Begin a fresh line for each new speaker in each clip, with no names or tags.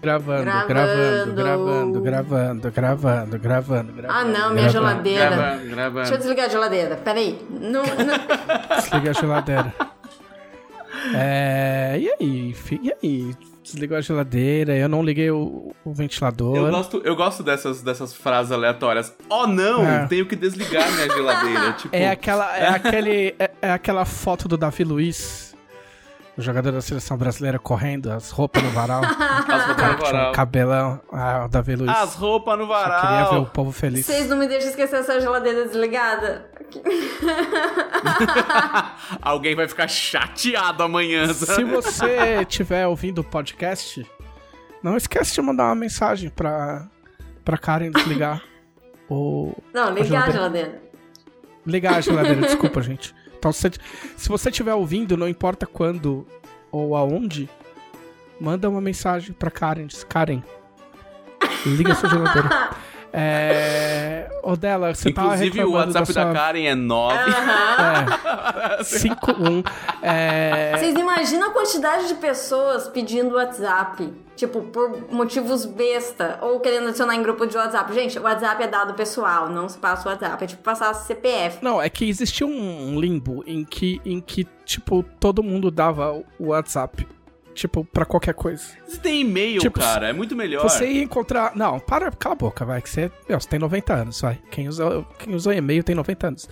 Gravando, gravando, gravando, gravando, gravando, gravando,
Ah, não, minha geladeira.
Gravando, gravando.
Deixa eu desligar a geladeira. Peraí. Não, não...
Desliga a geladeira. É. E aí? E aí? Desligou a geladeira, eu não liguei o, o ventilador.
Eu gosto, eu gosto dessas, dessas frases aleatórias. Oh não,
É.
tenho que desligar minha geladeira. Tipo,
É aquela, é aquele, é, é aquela foto do Davi Luiz, o jogador da seleção brasileira correndo, as roupas no varal,
as roupas no
tinha um
varal.
cabelão, ah, o Davi Luiz.
As roupas no
Só queria ver o
varal.
povo feliz.
Vocês não me deixam esquecer essa geladeira desligada.
Alguém vai ficar chateado amanhã.
Se você estiver ouvindo o podcast, não esquece de mandar uma mensagem pra, pra Karen desligar. Ou
Não, ligar a
geladeira.
geladeira.
ligar a geladeira, desculpa, gente. Então, se, se você estiver ouvindo, não importa quando ou aonde, manda uma mensagem pra Karen. Diz, Karen, liga sua geladeira. É... Ô, dela, você tava
Inclusive, o WhatsApp
da
da,
sua...
Karen é 9.
É, 51. É...
Vocês imaginam a quantidade de pessoas pedindo WhatsApp? Tipo, por motivos besta, ou querendo adicionar em grupo de WhatsApp. Gente, o WhatsApp é dado pessoal, não se passa o WhatsApp. É tipo passar CPF.
Não, é que existia um limbo em que, em que, tipo, todo mundo dava o WhatsApp. Tipo, pra qualquer coisa.
Você tem e-mail,
Tipo,
cara. É muito melhor.
Você ia encontrar. Não, para, cala a boca, vai. Que você, meu, você tem 90 anos, vai. Quem usa, quem usa e-mail tem 90 anos.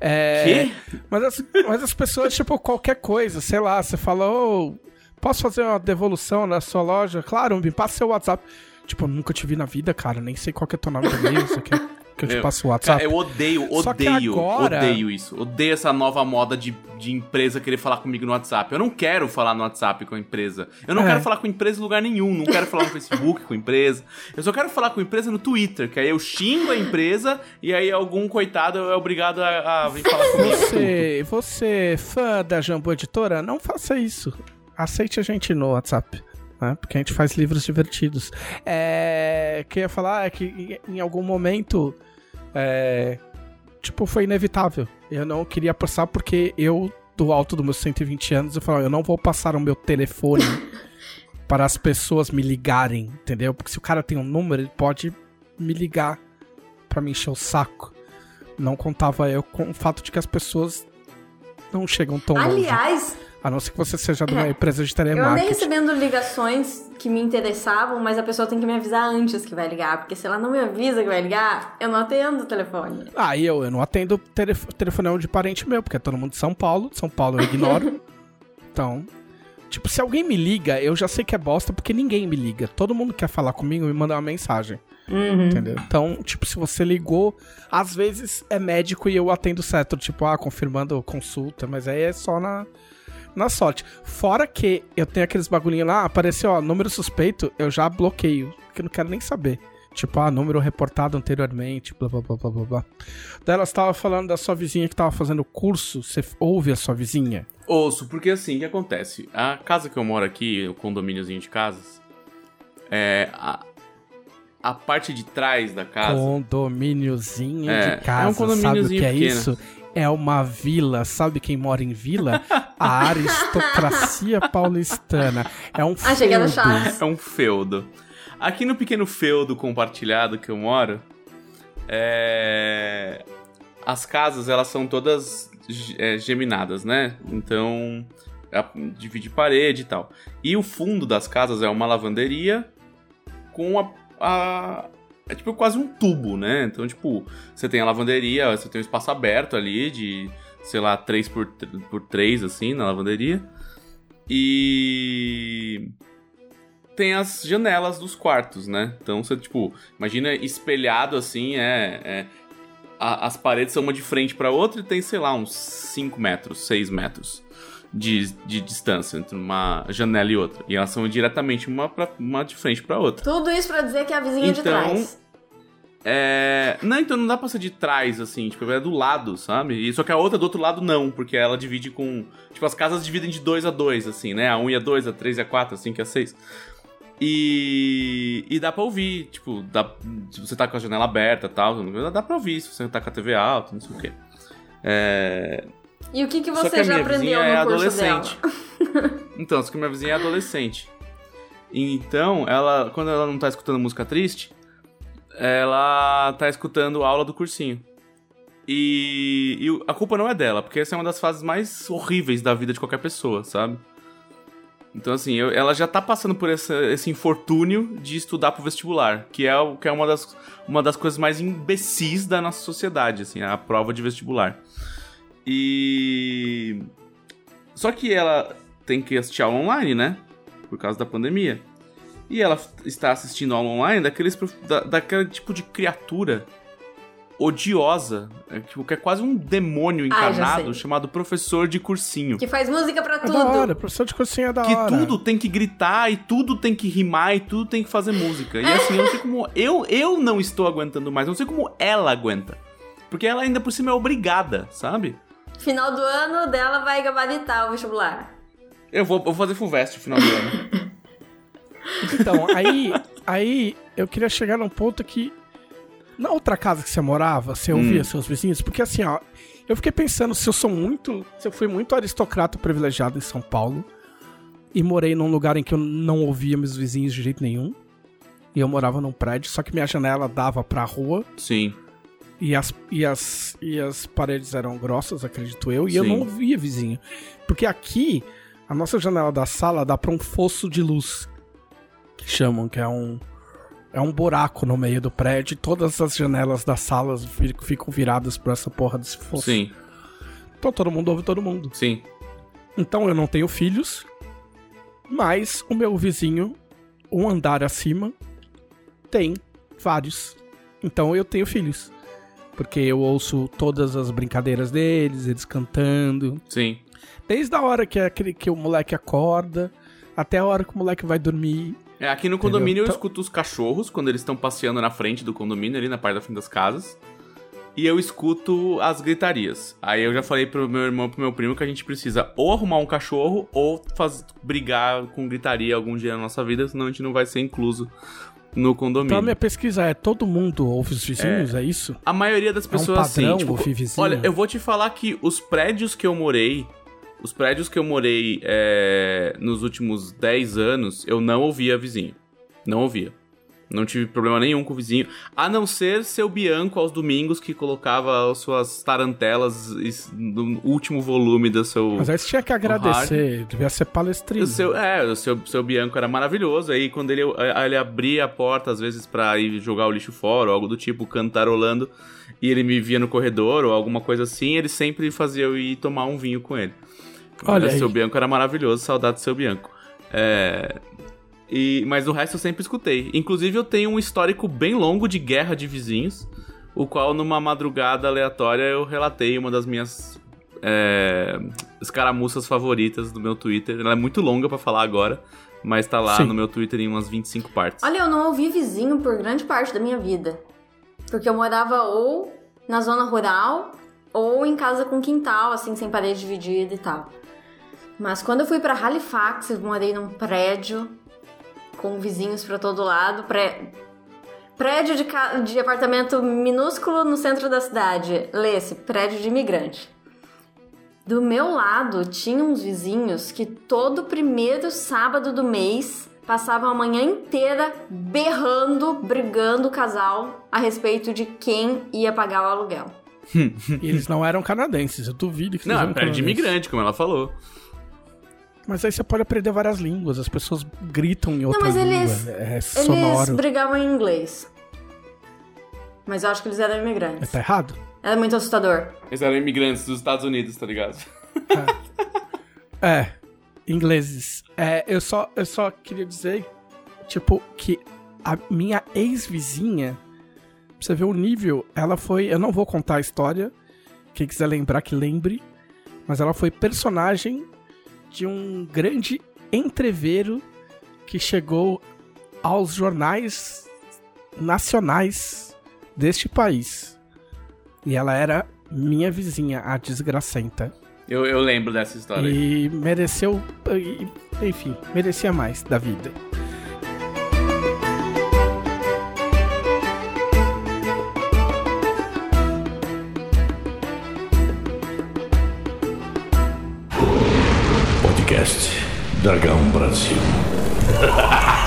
É,
Quê?
Mas as, mas as pessoas, tipo, qualquer coisa, sei lá, você fala, ô, posso fazer uma devolução na sua loja? Claro, me passa seu WhatsApp. Tipo, eu nunca te vi na vida, cara, nem sei qual que é teu nome e-mail, você quer que eu te
Meu,
passe o WhatsApp?
Cara, eu odeio, odeio,
agora-
odeio isso. Odeio essa nova moda de, de empresa querer falar comigo no WhatsApp. Eu não quero falar no WhatsApp com a empresa. Eu não
É.
quero falar com empresa em lugar nenhum. Não quero falar no Facebook com empresa. Eu só quero falar com empresa no Twitter, que aí eu xingo a empresa e aí algum coitado é obrigado a, a vir falar comigo.
Você, você, fã da Jambo Editora, não faça isso. Aceite a gente no WhatsApp. Né? Porque a gente faz livros divertidos. É. O que eu ia falar é que em algum momento. É, tipo, foi inevitável. Eu não queria passar porque eu, do alto dos meus 120 anos, eu falava, eu não vou passar o meu telefone para as pessoas me ligarem, entendeu? Porque se o cara tem um número, ele pode me ligar pra me encher o saco. Não contava eu com o fato de que as pessoas não chegam tão longe. A não ser que você seja de uma
É,
empresa de
eu andei
telemarketing.
recebendo ligações que me interessavam, mas a pessoa tem que me avisar antes que vai ligar. Porque se ela não me avisa que vai ligar, eu não atendo o telefone.
Ah, e eu, eu não atendo telef telefonema de parente meu, porque é todo mundo de São Paulo. São Paulo eu ignoro. então, tipo, se alguém me liga, eu já sei que é bosta, porque ninguém me liga. Todo mundo quer falar comigo e me mandar uma mensagem. Entendeu? Então, tipo, se você ligou, às vezes é médico e eu atendo certo, tipo, ah, confirmando consulta, mas aí é só na, na sorte. Fora que eu tenho aqueles bagulhinhos lá, apareceu, ó, número suspeito, eu já bloqueio, porque eu não quero nem saber. Tipo, ah, número reportado anteriormente, blá blá blá blá blá blá. Daí ela estava falando da sua vizinha que tava fazendo curso, você ouve a sua vizinha?
Ouço, porque assim, o que acontece? A casa que eu moro aqui, o condomíniozinho de casas, é. A, a parte de trás da casa.
Condomíniozinho
É,
de casa,
é um
sabe o
condomíniozinho
que é
pequeno.
isso? É uma vila, sabe quem mora em vila? A aristocracia paulistana. É um
Achei que era
feudo.
É um feudo. Aqui no pequeno feudo compartilhado que eu moro, é... as casas elas são todas é, geminadas, né? Então a- divide parede e tal. E o fundo das casas é uma lavanderia com a, a- é tipo quase um tubo, né? Então tipo você tem a lavanderia, você tem um espaço aberto ali de sei lá 3 por, por 3 assim na lavanderia. E tem as janelas dos quartos, né? Então você, tipo, imagina espelhado assim, é. é- a- as paredes são uma de frente pra outra e tem, sei lá, uns 5 metros, 6 metros de, de distância entre uma janela e outra. E elas são diretamente uma, pra, uma de frente pra outra.
Tudo isso pra dizer que é a vizinha de
Então,
trás.
É. Não, então não dá pra ser de trás, assim, tipo, é do lado, sabe? E, só que a outra do outro lado não, porque ela divide com. Tipo, as casas dividem de 2 a 2, assim, né? A 1 um e a 2, a 3 e a 4, a 5 e a 6. E, e dá pra ouvir, tipo, dá, se você tá com a janela aberta e tal, dá pra ouvir se você tá com a TV alta, não sei o quê. É,
E o que, que você
que a
já aprendeu no
é
curso
adolescente.
dela?
Então, só que minha vizinha é adolescente. Então, ela, quando ela não tá escutando música triste, ela tá escutando aula do cursinho. E, e a culpa não é dela, porque essa é uma das fases mais horríveis da vida de qualquer pessoa, sabe? Então, assim, eu, ela já tá passando por essa, esse infortúnio de estudar pro vestibular, que é, que é uma, das, uma das coisas mais imbecis da nossa sociedade, assim, a prova de vestibular. E. Só que ela tem que assistir aula online, né? Por causa da pandemia. E ela está assistindo aula online daqueles, da, daquele tipo de criatura odiosa, é, que é quase um demônio
Ah,
encarnado
sei.
chamado professor de cursinho.
Que faz música pra
É
tudo.
da hora, professor de cursinho é da
Que
hora.
tudo tem que gritar e tudo tem que rimar e tudo tem que fazer música. E assim, eu não sei como. Eu, eu não estou aguentando mais, eu não sei como ela aguenta. Porque ela ainda por cima é obrigada, sabe?
Final do ano dela vai gabaritar o vestibular.
Eu vou, eu vou fazer Fulvestre no final do ano.
Então, aí, aí eu queria chegar num ponto que. Na outra casa que você morava, você ouvia seus vizinhos? Porque assim, ó, eu fiquei pensando se eu sou muito. Se eu fui muito aristocrata privilegiado em São Paulo e morei num lugar em que eu não ouvia meus vizinhos de jeito nenhum. E eu morava num prédio, só que minha janela dava pra rua
Sim.
e as, e as, e as paredes eram grossas, acredito eu, e eu
Sim.
não ouvia vizinho. Porque aqui, a nossa janela da sala dá pra um fosso de luz, que chamam, que é um, é um buraco no meio do prédio, e todas as janelas das salas fi- ficam viradas pra essa porra desse fosso.
Sim,
Então todo mundo ouve todo mundo.
sim.
Então eu não tenho filhos, mas o meu vizinho, um andar acima, tem vários. Então eu tenho filhos. Porque eu ouço todas as brincadeiras deles, eles cantando.
Sim.
Desde a hora que, aquele, que o moleque acorda, até a hora que o moleque vai dormir.
É, aqui no condomínio eu
Então-
escuto os cachorros quando eles estão passeando na frente do condomínio, ali na parte da frente das casas. E eu escuto as gritarias. Aí eu já falei pro meu irmão pro meu primo que a gente precisa ou arrumar um cachorro ou faz, brigar com gritaria algum dia na nossa vida, senão a gente não vai ser incluso no condomínio.
Então a minha pesquisa é: todo mundo ouve os vizinhos? É, isso?
A maioria das
um
pessoas
padrão
sim. Tipo,
vizinho?
olha, eu vou te falar que os prédios que eu morei, os prédios que eu morei é, nos últimos 10 anos, eu não ouvia vizinho. Não ouvia. Não tive problema nenhum com o vizinho. A não ser seu Bianco aos domingos, que colocava as suas tarantelas no último volume do seu.
Mas aí você tinha que agradecer, devia ser palestrino.
O seu, é, o seu, seu Bianco era maravilhoso. Aí quando ele, aí ele abria a porta, às vezes, pra ir jogar o lixo fora, ou algo do tipo, cantarolando, e ele me via no corredor, ou alguma coisa assim, ele sempre fazia eu ir tomar um vinho com ele.
Olha
o seu Bianco era maravilhoso, saudade do seu Bianco. É. E, mas o resto eu sempre escutei. Inclusive, eu tenho um histórico bem longo de guerra de vizinhos, o qual, numa madrugada aleatória, eu relatei uma das minhas é, escaramuças favoritas do meu Twitter. Ela é muito longa pra falar agora, mas tá lá
Sim.
no meu Twitter em umas 25 partes.
Olha, eu não ouvi vizinho por grande parte da minha vida. Porque eu morava ou na zona rural ou em casa com quintal, assim, sem parede dividida e tal. Mas quando eu fui pra Halifax, eu morei num prédio com vizinhos pra todo lado, pré... prédio de, ca- de apartamento minúsculo no centro da cidade. Lê-se, prédio de imigrante. Do meu lado, tinha uns vizinhos que todo primeiro sábado do mês passavam a manhã inteira berrando, brigando o casal a respeito de quem ia pagar o aluguel.
E eles não eram canadenses, eu duvido que
Não,
eles
é
eram
prédio de imigrante, como ela falou.
Mas aí você pode aprender várias línguas, as pessoas gritam em outra língua.
eles-
é
Eles
sonoro.
brigavam em inglês. Mas eu acho que eles eram
Mas
imigrantes.
Tá errado?
Era muito assustador.
Eles eram imigrantes dos Estados Unidos, tá ligado?
É, ingleses. É, eu só, eu só queria dizer, tipo, que a minha ex-vizinha, pra você ver o nível, ela foi. Eu não vou contar a história. Quem quiser lembrar, que lembre. Mas ela foi personagem de um grande entreveiro que chegou aos jornais nacionais deste país. E ela era minha vizinha, a desgracenta.
Eu, eu lembro dessa história.
E mereceu. Enfim, merecia mais da vida.
Dragão Brasil.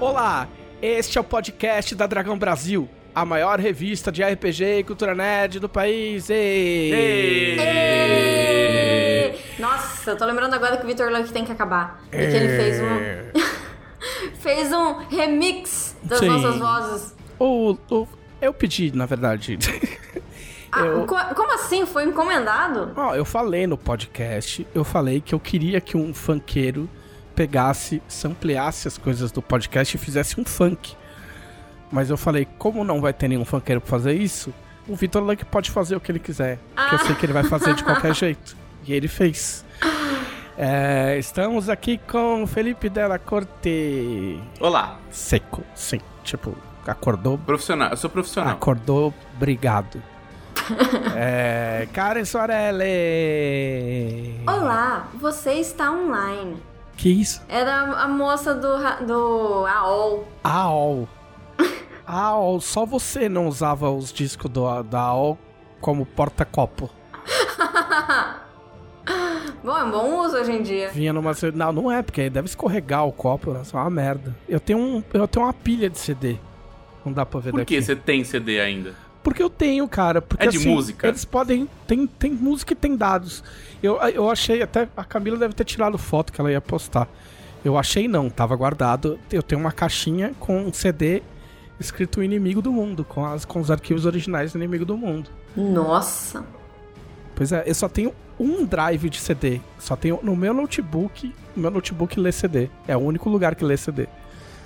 Olá, este é o podcast da Dragão Brasil, a maior revista de RPG e cultura nerd do país. Ei!
Ê! Nossa, eu tô lembrando agora que o Vitor Luck tem que acabar. E que ele fez um. fez um remix das
Sim.
nossas vozes.
O, o- eu pedi, na verdade.
Ah,
Eu-
co- como assim? Foi encomendado?
Ó, eu falei no podcast, eu falei que eu queria que um funkeiro pegasse, sampleasse as coisas do podcast e fizesse um funk. Mas eu falei, como não vai ter nenhum funkeiro pra fazer isso, o Vitor Luck pode fazer o que ele quiser. Que eu sei que ele vai fazer de qualquer jeito. E ele fez. É, estamos aqui com o Felipe Della Corte.
Olá,
Seco, sim. Tipo, acordou
profissional. Eu sou profissional.
Acordou, obrigado. é, Karen Soarelli.
Olá, você está online.
Que isso?
Era a moça do, do AOL.
AOL. AOL, só você não usava os discos do, da AOL como porta-copo.
Bom, é um bom uso hoje em dia.
Vinha numa. Não, não é, porque aí deve escorregar o copo, é só uma merda. Eu tenho, um, eu tenho uma pilha de CD. Não dá pra ver
Por
daqui.
que você tem CD ainda?
Porque eu tenho, cara. Porque,
É de
assim,
música?
Eles podem. Tem, tem música e tem dados. Eu, eu achei até. A Camila deve ter tirado foto que ela ia postar. Eu achei não, tava guardado. Eu tenho uma caixinha com um CD escrito Inimigo do Mundo, com, as, com os arquivos originais do Inimigo do Mundo.
Nossa.
Pois é, eu só tenho um drive de CD. Só tenho no meu notebook. O meu notebook lê CD. É o único lugar que lê CD.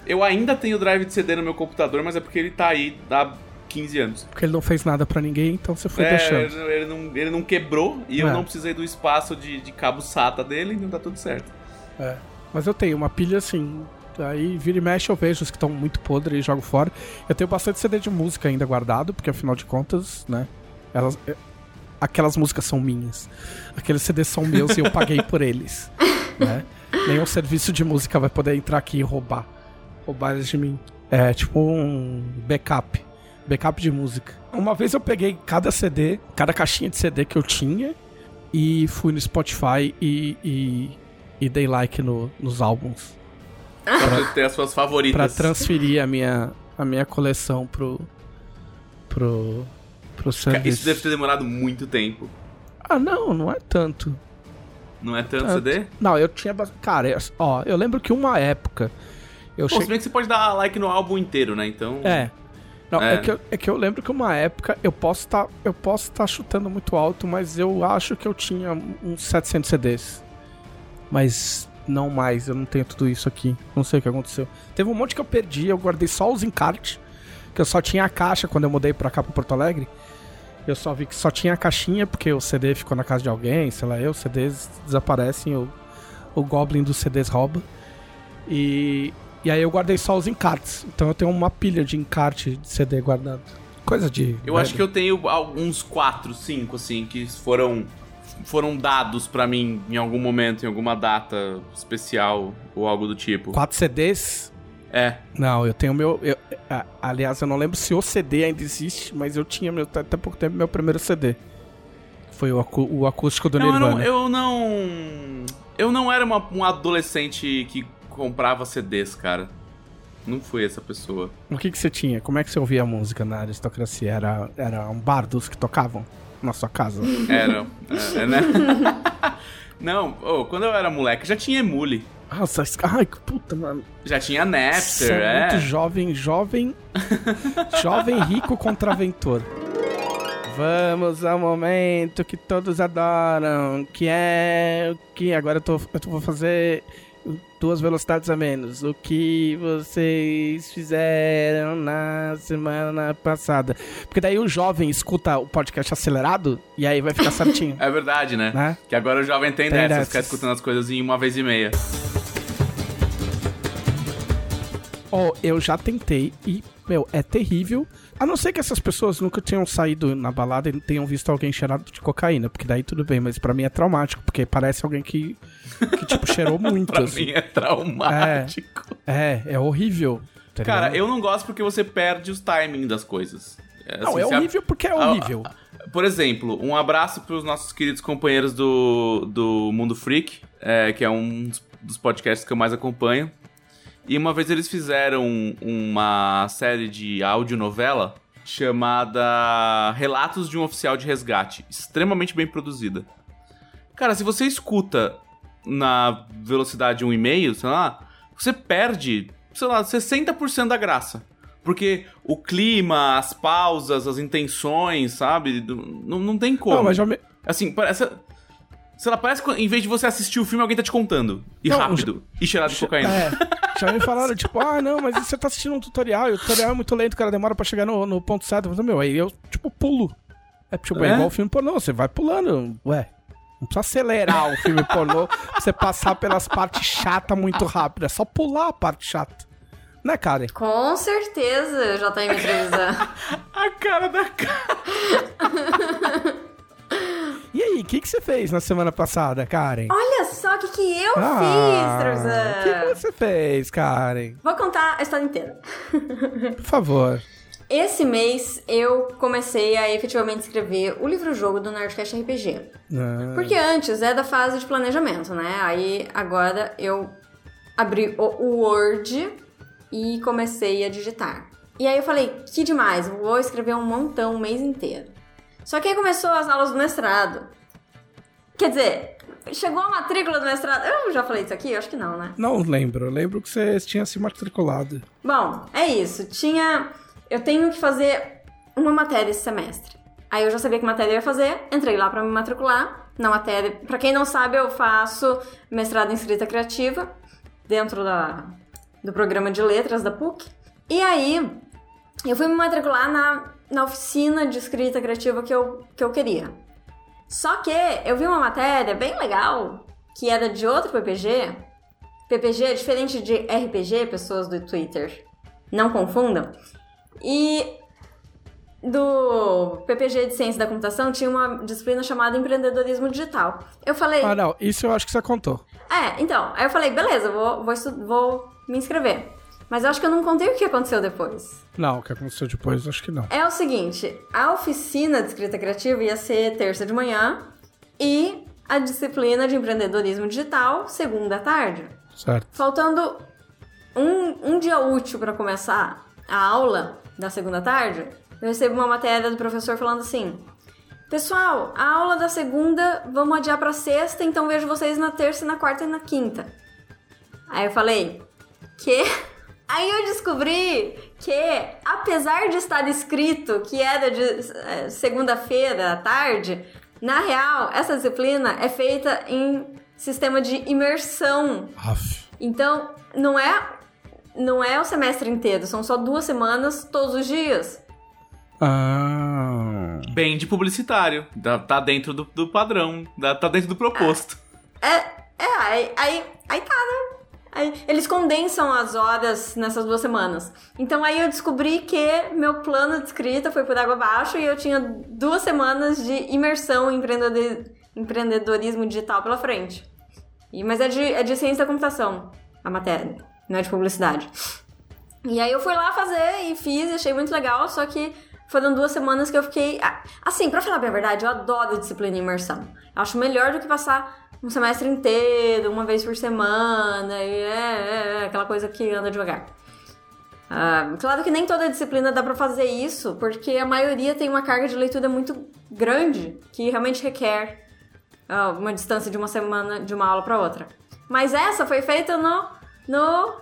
Eu ainda tenho drive de CD no meu computador, mas é porque ele tá aí há 15 anos.
Porque ele não fez nada pra ninguém, então você foi
É,
deixando.
ele não, ele não quebrou e eu
É.
não precisei do espaço de, de cabo SATA dele, então tá tudo certo.
É. Mas eu tenho uma pilha assim. Aí vira e mexe eu vejo os que estão muito podres e jogo fora. Eu tenho bastante CD de música ainda guardado, porque afinal de contas, né? Elas, é- aquelas músicas são minhas. Aqueles CDs são meus e eu paguei por eles. Né? Nenhum serviço de música vai poder entrar aqui e roubar. Roubar eles de mim. É tipo um backup. Backup de música. Uma vez eu peguei cada CD, cada caixinha de CD que eu tinha e fui no Spotify e, e, e dei like no- nos álbuns.
Pra você ter as suas
Pra
favoritas.
transferir a minha, a minha coleção pro. pro. pro
Isso
serviço.
deve ter demorado muito tempo.
Ah, não, não é tanto.
Não é tanto
Tanto.
CD?
Não, eu tinha. Cara, ó, eu lembro que uma época. Eu
Pô, se bem que você pode dar like no álbum inteiro, né? Então.
É. Não, é.
É.
que eu, é que eu lembro que uma época eu posso estar eu posso estar chutando muito alto, mas eu acho que eu tinha uns 700 CDs. Mas não mais, eu não tenho tudo isso aqui. Não sei o que aconteceu. Teve um monte que eu perdi, eu guardei só os encartes, que eu só tinha a caixa quando eu mudei pra cá pro Porto Alegre. Eu só vi que só tinha a caixinha porque o CD ficou na casa de alguém, sei lá, eu, os CDs desaparecem, o, o Goblin dos CDs rouba. E, e aí eu guardei só os encartes. Então eu tenho uma pilha de encarte de CD guardado. Coisa de.
Eu acho que eu tenho alguns 4, 5, assim, que foram. Foram dados pra mim em algum momento, em alguma data especial ou algo do tipo.
Quatro CDs?
É.
Não, eu tenho meu. eu- aliás, eu não lembro se o CD ainda existe, mas eu tinha meu, até pouco tempo meu primeiro CD. Foi o, o acústico do
Não, eu
Nirvana.
não, eu não. Eu não era uma- um adolescente que comprava CDs, cara. Não fui essa pessoa.
O que, que você tinha? Como é que você ouvia a música na aristocracia? Era, era um bardos que tocavam na sua casa?
Era. é, né? Não, ô, quando eu era moleque já tinha emule.
Nossa, ai, que puta, mano.
Já tinha Napster,
é
é.
muito jovem, jovem. jovem rico contraventor. Vamos ao momento que todos adoram, que é o que agora eu, tô, eu tô- vou fazer duas velocidades a menos. O que vocês fizeram na semana passada? Porque daí o jovem escuta o podcast acelerado e aí vai ficar certinho,
É verdade, né?
né?
Que agora o jovem tem,
Tem
dessas,
dessas.
ficar escutando as coisas em uma vez e meia.
Ó, eu já tentei e, meu, é terrível. A não ser que essas pessoas nunca tenham saído na balada e tenham visto alguém cheirado de cocaína, porque daí tudo bem, mas pra mim é traumático, porque parece alguém que, que tipo, cheirou muito.
Pra
assim.
mim é traumático.
É, é horrível. tá
Cara,
ligado?
eu não gosto porque você perde os timing das coisas. Assim,
Não, é
se a-
horrível porque é
a-
horrível.
Por exemplo, um abraço para os nossos queridos companheiros do, do Mundo Freak, é, que é um dos- dos podcasts que eu mais acompanho. E uma vez eles fizeram uma série de audionovela chamada Relatos de um Oficial de Resgate, extremamente bem produzida. Cara, se você escuta na velocidade 1,5, sei lá, você perde, sei lá, 60% da graça. Porque o clima, as pausas, as intenções, sabe? Não, não tem como.
Não, mas já me...
Assim, parece. Sei lá, parece que em vez de você assistir o filme, alguém tá te contando. E
Não,
rápido. E cheirado de cocaína.
É, já me falaram, tipo, ah, não, mas você tá assistindo um tutorial e o tutorial é muito lento, o cara demora pra chegar no, no ponto certo. Falei, meu, aí eu, tipo, pulo. É tipo, é,
É?
igual o filme pornô, você vai pulando. Ué, não precisa acelerar o filme pornô pra você passar pelas partes chatas muito rápido. É só pular a parte chata. Né, Karen?
Com certeza, já tá em televisão.
A cara da cara.
E aí, o que, que você fez na semana passada, Karen?
Olha só o que, que eu fiz,
O
Tarzan.
que, que você fez, Karen?
Vou contar a história inteira.
Por favor.
Esse mês eu comecei a efetivamente escrever o livro-jogo do Nerdcast RPG.
Ah,
Porque antes é da fase de planejamento, né? Aí agora eu abri o Word e comecei a digitar. E aí eu falei, que demais, vou escrever um montão o mês inteiro. Só que aí começou as aulas do mestrado. Quer dizer, chegou a matrícula do mestrado. Eu já falei isso aqui? Eu acho que não, né?
Não lembro. Eu lembro que você tinha se matriculado.
Bom, é isso. Tinha. Eu tenho que fazer uma matéria esse semestre. Aí eu já sabia que matéria eu ia fazer, entrei lá pra me matricular na matéria. Pra quem não sabe, eu faço mestrado em escrita criativa dentro da, do programa de letras da PUC. E aí eu fui me matricular na, na oficina de escrita criativa que eu, que eu queria. Só que eu vi uma matéria bem legal que era de outro PPG. PPG é diferente de RPG, pessoas do Twitter. Não confundam. E do PPG de Ciência da Computação tinha uma disciplina chamada Empreendedorismo Digital. Eu falei,
Ah, não. Isso eu acho que você contou.
é, então, aí eu falei, beleza, vou, vou, vou me inscrever. Mas eu acho que eu não contei o que aconteceu depois.
Não, o que aconteceu depois, acho que não.
É o seguinte, a oficina de escrita criativa ia ser terça de manhã e a disciplina de empreendedorismo digital segunda à tarde.
Certo.
Faltando um, um dia útil para começar a aula da segunda tarde, eu recebo uma matéria do professor falando assim: Pessoal, a aula da segunda vamos adiar para sexta, então vejo vocês na terça, na quarta e na quinta. Aí eu falei: Que? Aí eu descobri que, apesar de estar escrito que era de eh, segunda-feira à tarde, na real, essa disciplina é feita em sistema de imersão.
Aff.
Então, não é não é o semestre inteiro, são só duas semanas todos os dias.
Ah.
Bem de publicitário. Tá, dentro do, do padrão. Tá dentro do proposto.
É, é aí, aí, aí tá, né? Aí, eles condensam as horas nessas duas semanas. Então aí eu descobri que meu plano de escrita foi por água abaixo e eu tinha duas semanas de imersão em empreendedor- empreendedorismo digital pela frente. E, mas é de, é de ciência da computação, a matéria, não é de publicidade. E aí eu fui lá fazer e fiz achei muito legal, só que foram duas semanas que eu fiquei. ah, Assim, pra falar a verdade, eu adoro disciplina e imersão. Eu acho melhor do que passar um semestre inteiro, uma vez por semana, e é, é, é aquela coisa que anda devagar. Ah, claro que nem toda disciplina dá pra fazer isso, porque a maioria tem uma carga de leitura muito grande, que realmente requer ah, uma distância de uma semana de uma aula pra outra. Mas essa foi feita no, no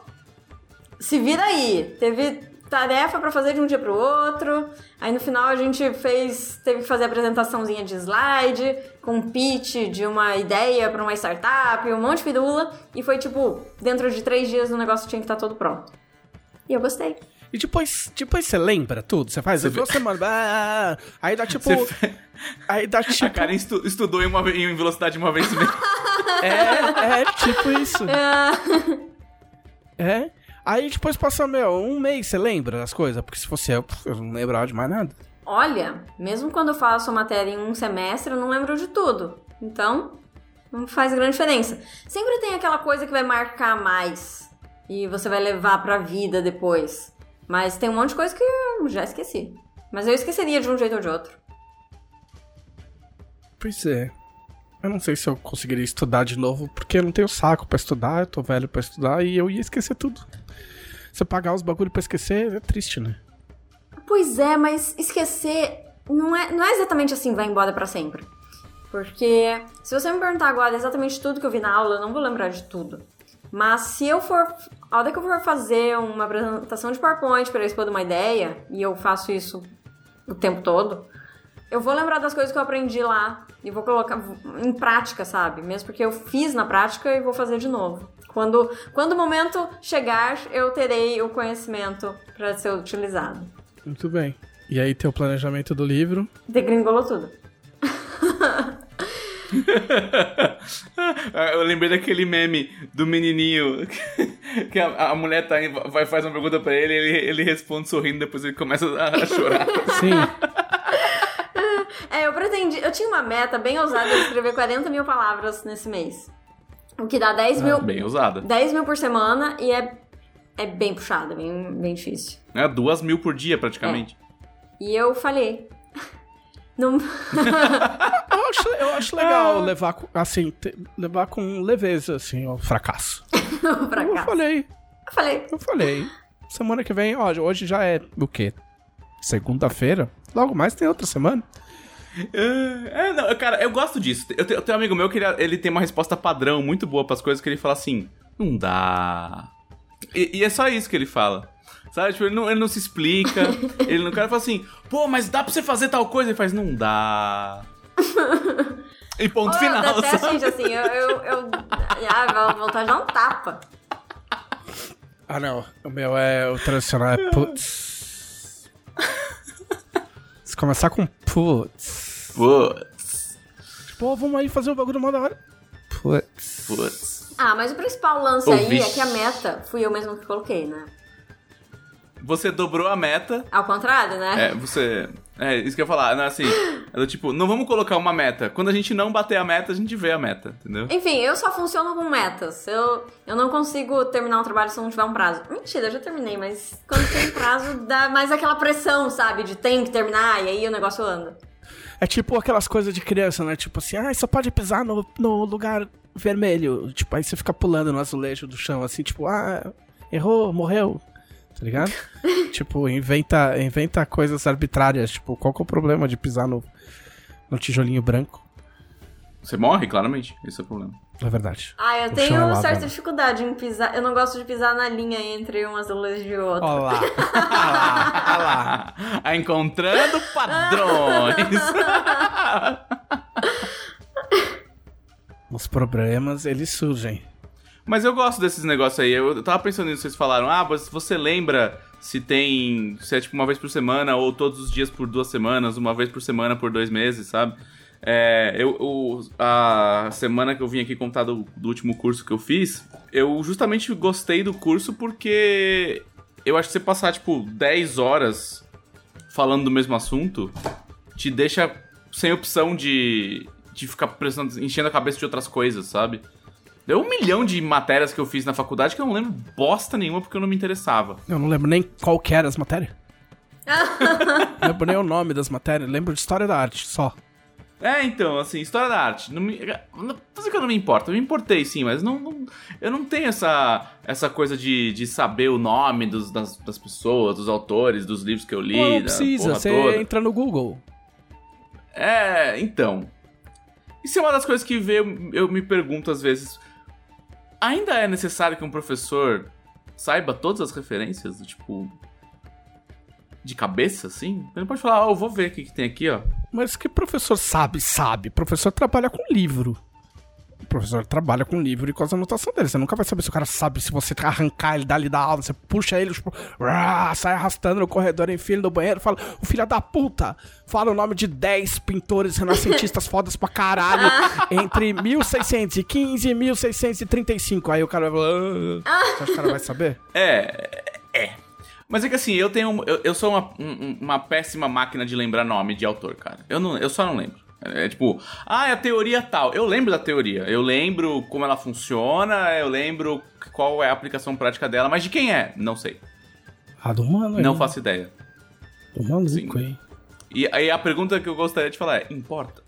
se vira aí. Teve tarefa pra fazer de um dia pro outro. Aí no final a gente fez, teve que fazer apresentaçãozinha de slide, com pitch de uma ideia pra uma startup, um monte de firula. E foi tipo, dentro de três dias o negócio tinha que estar todo pronto. E eu gostei.
E depois, depois você lembra tudo? Você faz duas semanas. ah, aí dá tipo.
Você fe-
Aí dá
A
tipo.
Karen estu- estudou em, uma, em velocidade uma vez mesmo.
É, é tipo isso. É. Aí depois passa, meu, um mês, você lembra das coisas? Porque se fosse eu, eu não lembrava de mais nada.
Olha, mesmo quando eu faço a matéria em um semestre, eu não lembro de tudo. Então, não faz grande diferença. Sempre tem aquela coisa que vai marcar mais e você vai levar pra vida depois. Mas tem um monte de coisa que eu já esqueci. Mas eu esqueceria de um jeito ou de outro.
Pois é. Eu não sei se eu conseguiria estudar de novo, porque eu não tenho saco pra estudar, eu tô velho pra estudar e eu ia esquecer tudo. Você pagar os bagulho pra esquecer é triste, né?
Pois é, mas esquecer não é, não é exatamente assim, vai embora pra sempre. Porque se você me perguntar agora exatamente tudo que eu vi na aula, eu não vou lembrar de tudo. Mas se eu for. A hora que eu for fazer uma apresentação de PowerPoint para expor uma ideia, e eu faço isso o tempo todo, eu vou lembrar das coisas que eu aprendi lá e vou colocar em prática, sabe? Mesmo porque eu fiz na prática e vou fazer de novo. Quando, quando o momento chegar, eu terei o conhecimento para ser utilizado.
Muito bem. E aí, teu planejamento do livro?
Degringolou tudo.
Eu lembrei daquele meme do menininho que a, a mulher tá, vai fazer uma pergunta pra ele, ele ele responde sorrindo, depois ele começa a chorar.
Sim.
É, eu. Eu tinha uma meta bem ousada de escrever 40 mil palavras nesse mês. O que dá 10 mil.
Bem usada.
10 mil por semana e é, é bem puxado, bem, bem difícil.
É, duas mil por dia, praticamente.
E eu falhei. Não.
Eu acho, eu acho legal levar, com- assim, te- levar com leveza, assim, o fracasso.
pra
Eu
cá.
falei,
Eu falei.
eu falei. Semana que vem, ó, hoje já é o quê? Segunda-feira? Logo mais tem outra semana.
É, não, cara, eu gosto disso. Eu tenho, eu tenho um amigo meu que ele, ele tem uma resposta padrão muito boa pras coisas que ele fala assim: não dá. E, e é só isso que ele fala. Sabe? Tipo, ele não, ele não se explica. ele não quer falar assim, pô, mas dá pra você fazer tal coisa? Ele faz, não dá. E ponto
Oh,
final,
eu detesto
sabe?
gente assim. Eu. eu, eu ah, vontade de dar um tapa.
Ah, não. O meu é o tradicional é putz. Começar com putz.
Putz,
Tipo, ó, vamos aí fazer um bagulho mó da hora. Putz.
putz.
Ah, mas o principal lance
Oh,
aí
vixe.
é que a meta fui eu mesmo que coloquei, né?
Você dobrou a meta.
Ao contrário, né?
É, você. É, isso que eu ia falar. Não, assim, é do tipo, não vamos colocar uma meta. Quando a gente não bater a meta, a gente vê a meta, entendeu?
Enfim, eu só funciono com metas. Eu, eu não consigo terminar um trabalho se não tiver um prazo. Mentira, eu já terminei, mas quando tem prazo, dá mais aquela pressão, sabe? De tem que terminar, e aí o negócio anda.
É tipo aquelas coisas de criança, né? Tipo assim, ah, só pode pisar no, no lugar vermelho. Tipo, aí você fica pulando no azulejo do chão, assim, tipo, ah, errou, morreu. Tá ligado? tipo, inventa, inventa coisas arbitrárias. Tipo, qual que é o problema de pisar no, no tijolinho branco?
Você morre, claramente. Esse é o problema.
É verdade.
Ah, eu
O
tenho
é
certa
lava.
dificuldade em pisar. Eu não gosto de pisar na linha entre um azulejo e outro.
Olha lá, olha lá, olha lá.
Ah, encontrando padrões.
Os problemas, eles surgem.
Mas eu gosto desses negócios aí. Eu tava pensando nisso, vocês falaram. Ah, mas você lembra se tem. Se é tipo uma vez por semana ou todos os dias por duas semanas, uma vez por semana por dois meses, sabe? É, eu, o- a semana que eu vim aqui contar do, do último curso que eu fiz, eu justamente gostei do curso porque eu acho que você passar, tipo, 10 horas falando do mesmo assunto te deixa sem opção de, de ficar prestando, enchendo a cabeça de outras coisas, sabe? Deu um milhão de matérias que eu fiz na faculdade que eu não lembro bosta nenhuma porque eu não me interessava.
Eu não lembro nem qual que era as matérias. não lembro nem o nome das matérias. Lembro de história da arte, só.
É, então, assim, história da arte. Não me, não, que eu não me importo. Eu me importei, sim, mas não, não- eu não tenho essa, essa coisa de, de saber o nome dos, das, das pessoas, dos autores, dos livros que eu li.
Pô, não precisa, você
toda.
entra no Google.
É, então. Isso é uma das coisas que veio, eu me pergunto às vezes. Ainda é necessário que um professor saiba todas as referências, tipo. De cabeça, assim? Ele pode falar, ó, eu vou ver o que, que tem aqui, ó.
Mas que professor sabe, sabe. Professor trabalha com livro. O professor trabalha com livro e com as anotações dele. Você nunca vai saber se o cara sabe, se você arrancar ele dali da aula, você puxa ele, tipo, sai arrastando no corredor, enfia ele no banheiro, fala, o filho da puta, fala o nome de 10 pintores renascentistas fodas pra caralho, entre 1615 e 1635. Aí o cara vai falar, ah, você acha que o cara vai saber?
É, é. Mas é que assim, eu tenho. Eu, eu sou uma, um- uma péssima máquina de lembrar nome de autor, cara. Eu, não, eu só não lembro. É, tipo, ah, é a teoria tal. Eu lembro da teoria. Eu lembro como ela funciona, eu lembro qual é a aplicação prática dela, mas de quem é? Não sei.
Ah, do humano,
Não faço ideia.
Tô maluco aí.
E aí a pergunta que eu gostaria de falar é: importa?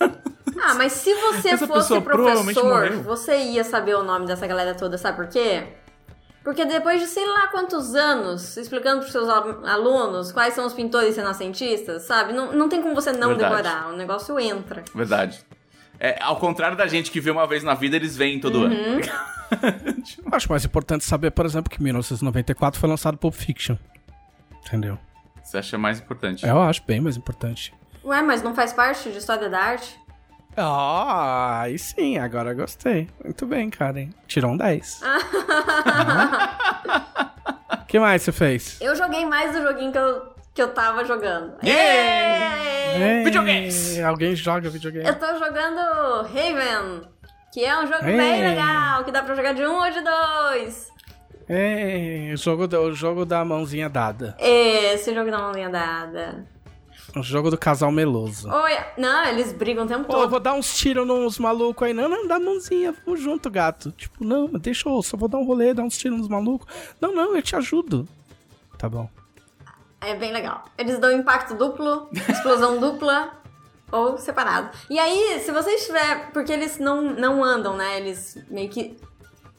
Ah, mas se você
Essa
fosse professor, você ia saber o nome dessa galera toda, sabe por quê? Porque depois de sei lá quantos anos explicando pros seus al- alunos quais são os pintores renascentistas, sabe? Não, não tem como você não
Verdade.
decorar, o negócio entra.
Verdade. É, ao contrário da gente que vê uma vez na vida, eles veem todo ano.
Acho mais importante saber, por exemplo, que em 1994 foi lançado Pulp Fiction. Entendeu?
Você acha mais importante?
Eu acho bem mais importante.
Ué, mas não faz parte de história da arte?
Ah, aí sim, agora gostei. Muito bem, Karen. Tirou um 10. O que mais você fez?
Eu joguei mais do joguinho que eu, que eu tava jogando.
Yeah! Videogames!
Alguém joga videogame?
Eu tô jogando Raven, que é um jogo
Ei.
bem legal, que dá pra jogar de um ou de dois.
Ei, o jogo, do, o jogo da mãozinha dada.
Esse jogo da mãozinha dada.
O jogo do casal meloso.
Oi, não, eles brigam o tempo
Pô, eu
todo.
vou dar uns tiros nos malucos aí. Não, não, dá mãozinha, vamos junto, gato. Tipo, não, deixa eu, só vou dar um rolê, dar uns tiros nos malucos. Não, não, eu te ajudo. Tá bom.
É bem legal. Eles dão impacto duplo, explosão dupla ou separado. E aí, se você estiver. Porque eles não, não andam, né? Eles meio que.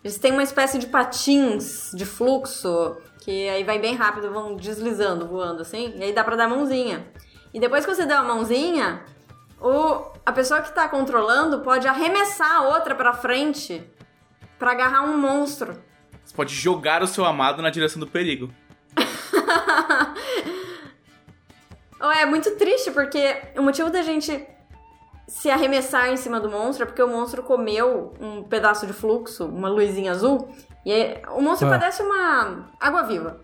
Eles têm uma espécie de patins de fluxo que aí vai bem rápido, vão deslizando, voando assim. E aí dá pra dar mãozinha. E depois que você der uma mãozinha, o, a pessoa que tá controlando pode arremessar a outra pra frente pra agarrar um monstro.
Você pode jogar o seu amado na direção do perigo.
Oh, é muito triste, porque o motivo da gente se arremessar em cima do monstro é porque o monstro comeu um pedaço de fluxo, uma luzinha azul, e aí, o monstro
Ah.
parece uma água viva.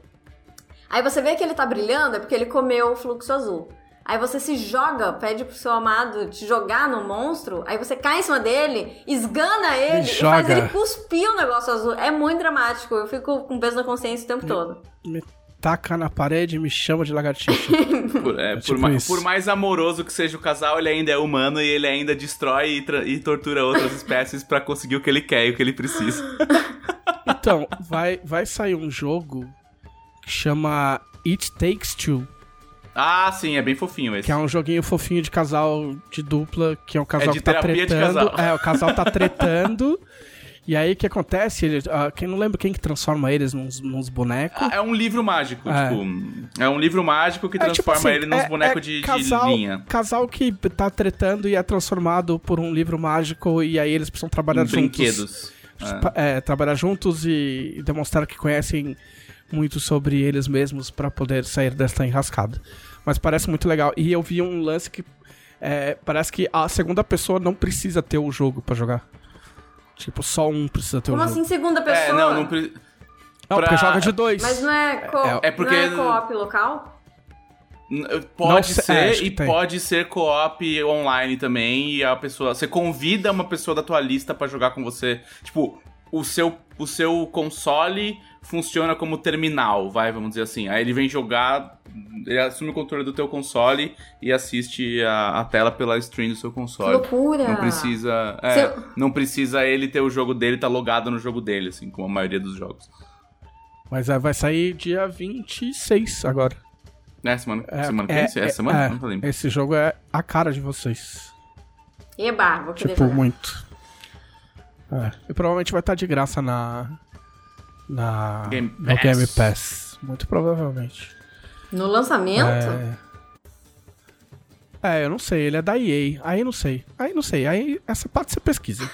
Aí você vê que ele tá brilhando, é porque ele comeu o fluxo azul. Aí você se joga, pede pro seu amado te jogar no monstro, aí você cai em cima dele, esgana ele e faz ele cuspir o negócio azul. É muito dramático, eu fico com peso na consciência o tempo todo.
Me taca na parede e me chama de lagartixa.
Por, é,
tipo
por, ma-
isso.
por mais amoroso que seja o casal, ele ainda é humano e ele ainda destrói e, e tortura outras espécies pra conseguir o que ele quer e o que ele precisa.
então, vai, vai sair um jogo que chama It Takes Two.
Ah, sim, é bem fofinho esse.
Que é um joguinho fofinho de casal de dupla, que é um casal
É de
que tá
de
tretando. É, o casal tá tretando. e aí o que acontece? Ele, ah, quem não lembra quem que transforma eles nos, nos bonecos?
Ah, É um livro mágico,
É.
tipo. É um livro mágico que
É, tipo
transforma
assim,
ele nos
é-
bonecos
é
de, de
casal,
linha.
Casal que tá tretando e é transformado por um livro mágico e aí eles precisam trabalhar
Em
juntos.
brinquedos. É.
É, trabalhar juntos e demonstrar que conhecem muito sobre eles mesmos pra poder sair dessa enrascada. Mas parece muito legal. E eu vi um lance que é, parece que a segunda pessoa não precisa ter o jogo pra jogar. Tipo, só um precisa ter
Como
o jogo.
assim, segunda pessoa?
É, não, não pre-
Não, porque
pra-
joga de dois.
Mas não é, co
É-
é porque-
não é co-op local?
Não
Pode
é,
ser e
tem.
pode ser co-op online também. E a pessoa. Você convida uma pessoa da tua lista pra jogar com você. Tipo, o seu, o seu console funciona como terminal, vai, vamos dizer assim. Aí ele vem jogar. Ele assume o controle do teu console e assiste a, a tela pela stream do seu
Que
console.
loucura!
Não precisa. é,
Seu-
Não precisa ele ter o jogo dele, tá logado no jogo dele, assim, como a maioria dos jogos.
Mas é, vai sair dia 26 agora.
É, semana,
É,
semana que
é,
vem? Essa
é,
semana?
é,
Não tô lembrando.
esse jogo é a cara de vocês.
Eba, vou querer
Tipo,
jogar.
muito. É. E provavelmente vai estar de graça na. Na.
Game
no
Pass.
Game Pass. Muito provavelmente.
No lançamento?
É... é, eu não sei, ele é da EA. Aí não sei. Aí não sei. Aí essa parte você pesquisa.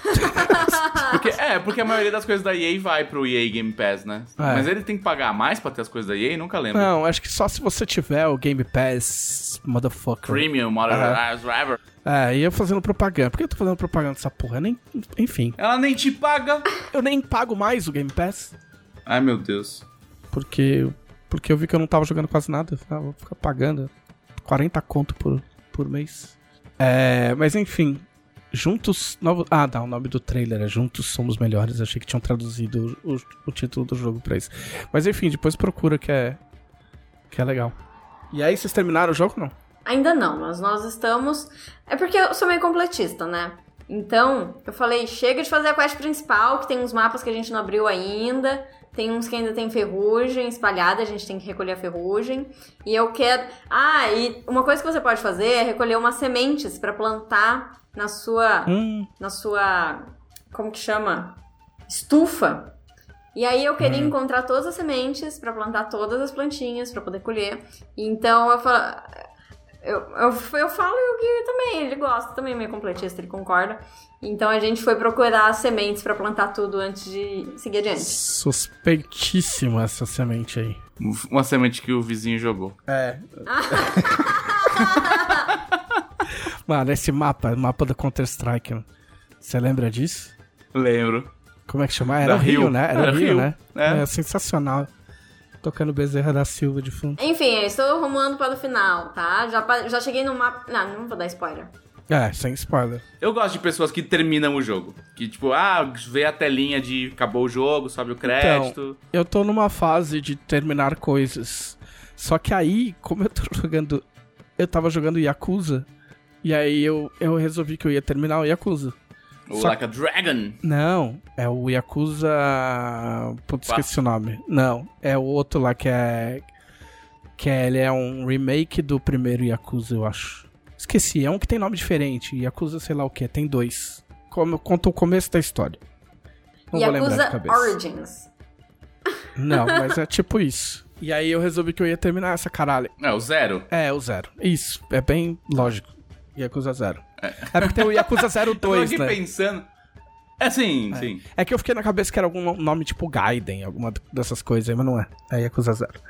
Porque, é, porque a maioria das coisas da EA vai pro EA Game Pass, né?
É.
Mas ele tem que pagar mais pra ter as coisas da EA? Nunca lembro.
não, acho que só se você tiver o Game Pass, motherfucker.
Premium, whatever.
É, e eu fazendo propaganda. Por que eu tô fazendo propaganda dessa porra? Eu nem. Enfim.
Ela nem te paga.
Eu nem pago mais o Game Pass.
Ai, meu Deus.
Porque. Porque eu vi que eu não tava jogando quase nada. Eu ah, vou ficar pagando 40 conto por, por mês. É, mas enfim. Juntos. Novo, ah, dá, o nome do trailer é Juntos Somos Melhores. Achei que tinham traduzido o, o título do jogo pra isso. Mas enfim, depois procura que é. Que é legal. E aí, vocês terminaram o jogo ou não?
Ainda não, mas nós estamos. É porque eu sou meio completista, né? Então, eu falei, chega de fazer a quest principal, que tem uns mapas que a gente não abriu ainda. Tem uns que ainda tem ferrugem espalhada, a gente tem que recolher a ferrugem. E eu quero. Ah, e uma coisa que você pode fazer é recolher umas sementes pra plantar na sua.
Hum,
Na sua. Como que chama? Estufa. E aí eu queria encontrar todas as sementes pra plantar todas as plantinhas pra poder colher. Então eu falo. Eu, eu, eu falo e o Gui também, ele gosta também, meio completista, ele concorda. Então a gente foi procurar as sementes pra plantar tudo antes de seguir adiante.
suspeitíssima essa semente aí.
Uma semente que o vizinho jogou.
É. Mano, esse mapa, mapa do Counter-Strike, você lembra disso?
Lembro.
Como é que chama? Era
Da
Rio,
Rio.
né? Era,
Era
Rio,
Rio.
né?
É.
É. sensacional. Tocando Bezerra da Silva de fundo.
Enfim, eu estou rumando para o final, tá? Já, já cheguei no mapa. Não, não vou dar spoiler.
É, sem spoiler.
Eu gosto de pessoas que terminam o jogo. Que, tipo, ah, vê a telinha de acabou o jogo, sobe o crédito.
Eu tô numa fase de terminar coisas. Só que aí, como eu tô jogando. Eu tava jogando Yakuza. E aí eu, eu resolvi que eu ia terminar o Yakuza.
Ou
Só-
Like a Dragon.
Não, é o Yakuza. Putz, esqueci o nome. Não, é o outro lá que é. Que é, ele é um remake do primeiro Yakuza, eu acho. Esqueci, é um que tem nome diferente. Yakuza, sei lá o que, tem dois. Como, conta o começo da história. Não vou lembrar de
Yakuza
cabeça.
Origins.
Não, mas é tipo isso. E aí eu resolvi que eu ia terminar essa caralho.
É, o Zero.
É, o zero. Isso, é bem lógico. Yakuza zero. É, porque tem o Yakuza
Eu tô
02,
aqui
né?
pensando. É, sim, sim.
É que eu fiquei na cabeça que era algum nome tipo Gaiden, alguma dessas coisas aí, mas não é. É Yakuza zero.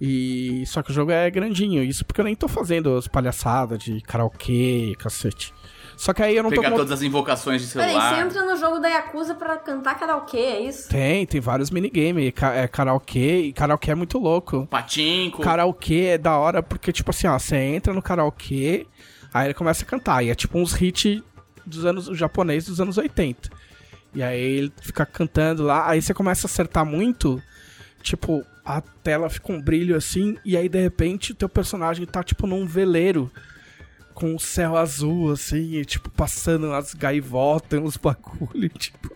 E só que o jogo é grandinho, isso porque eu nem tô fazendo as palhaçadas de karaokê, cacete. Só que aí eu não tô
Pegar
com
todas as invocações de
Peraí,
celular.
você entra no jogo da Yakuza pra cantar karaokê, é isso?
Tem, tem vários minigames, é karaokê, e karaokê é muito louco.
Patinco.
Karaokê é da hora porque, tipo assim, ó, você entra no karaokê, aí ele começa a cantar, e é tipo uns hits dos anos japonês dos anos 80. E aí ele fica cantando lá, aí você começa a acertar muito, tipo, a tela fica um brilho assim, e aí de repente o teu personagem tá tipo num veleiro com o céu azul, assim, e, tipo, passando as gaivotas, uns bagulho, tipo.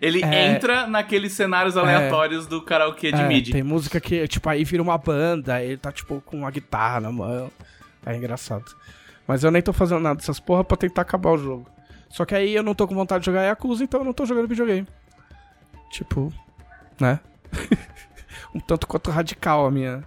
Ele
É.
entra naqueles cenários aleatórios do karaokê de
É,
mid.
Tem música que, tipo, aí vira uma banda, ele tá, tipo, com uma guitarra na mão. É engraçado. Mas eu nem tô fazendo nada dessas porra pra tentar acabar o jogo. Só que aí eu não tô com vontade de jogar Yakuza, então eu não tô jogando videogame. Tipo, né? um tanto quanto radical a minha,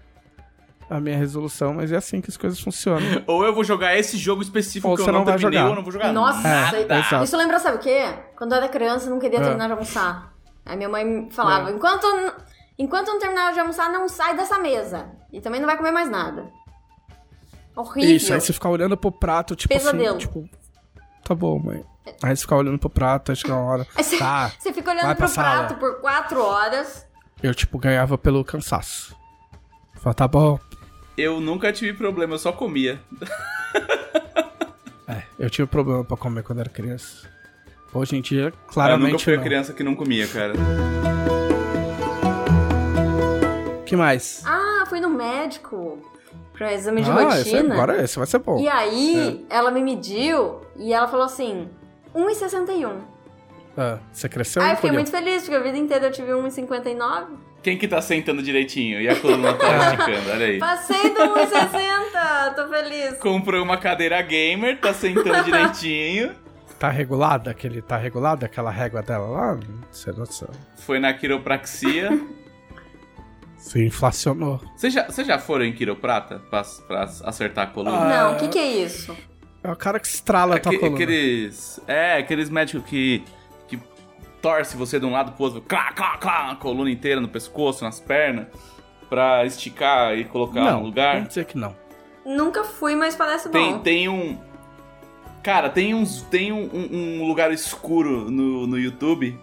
a minha resolução, mas é assim que as coisas funcionam.
Ou eu vou jogar esse jogo específico
Ou
que
você
eu não,
não vai
terminei,
jogar.
ou eu não vou jogar
Nossa,
nada.
exato.
isso lembra, sabe o quê? Quando eu era criança, eu não queria
É.
terminar de almoçar. Aí minha mãe falava, enquanto, enquanto não terminar de almoçar, não sai dessa mesa. E também não vai comer mais nada. Horrível.
Isso, aí você ficar olhando pro prato, tipo
Pesadelo.
assim, tipo... Tá bom, mãe. Aí você ficar olhando pro prato, acho que é uma hora...
Aí você,
Tá,
você fica
vai
olhando pro
sala.
prato por quatro horas.
eu, tipo, ganhava pelo cansaço. Falei, tá bom,
Eu nunca tive problema, eu só comia.
É, eu tive problema pra comer quando era criança. Hoje em dia,
eu
claramente
nunca fui a criança que não comia, cara.
que mais?
Ah, fui no médico pra exame de
ah, esse é,
rotina.
agora esse vai ser bom.
E aí, ela me mediu e ela falou assim: 1,61.
Ah, você cresceu
Aí
ou
eu fiquei muito feliz, porque a vida inteira eu tive 1,59.
Quem que tá sentando direitinho? E a coluna tá esticando, olha aí.
Passei do 1,60, tô feliz.
Comprou uma cadeira gamer, tá sentando direitinho.
Tá regulada? Aquele, tá regulada aquela régua dela lá? Você noção.
Foi na quiropraxia.
Se inflacionou.
Vocês já, já foram em quiroprata pra, pra acertar a coluna?
Ah,
Não, o que que é isso?
É o cara que estrala a tua coluna.
aqueles. É, aqueles médicos que. que torce você de um lado pro outro, clá, clá, clá, a coluna inteira no pescoço, nas pernas, pra esticar e colocar
não,
no lugar.
vamos dizer que não.
Nunca fui, mas parece
Tem,
bom.
tem um. Cara, tem uns. Tem um, um- um lugar escuro no, no YouTube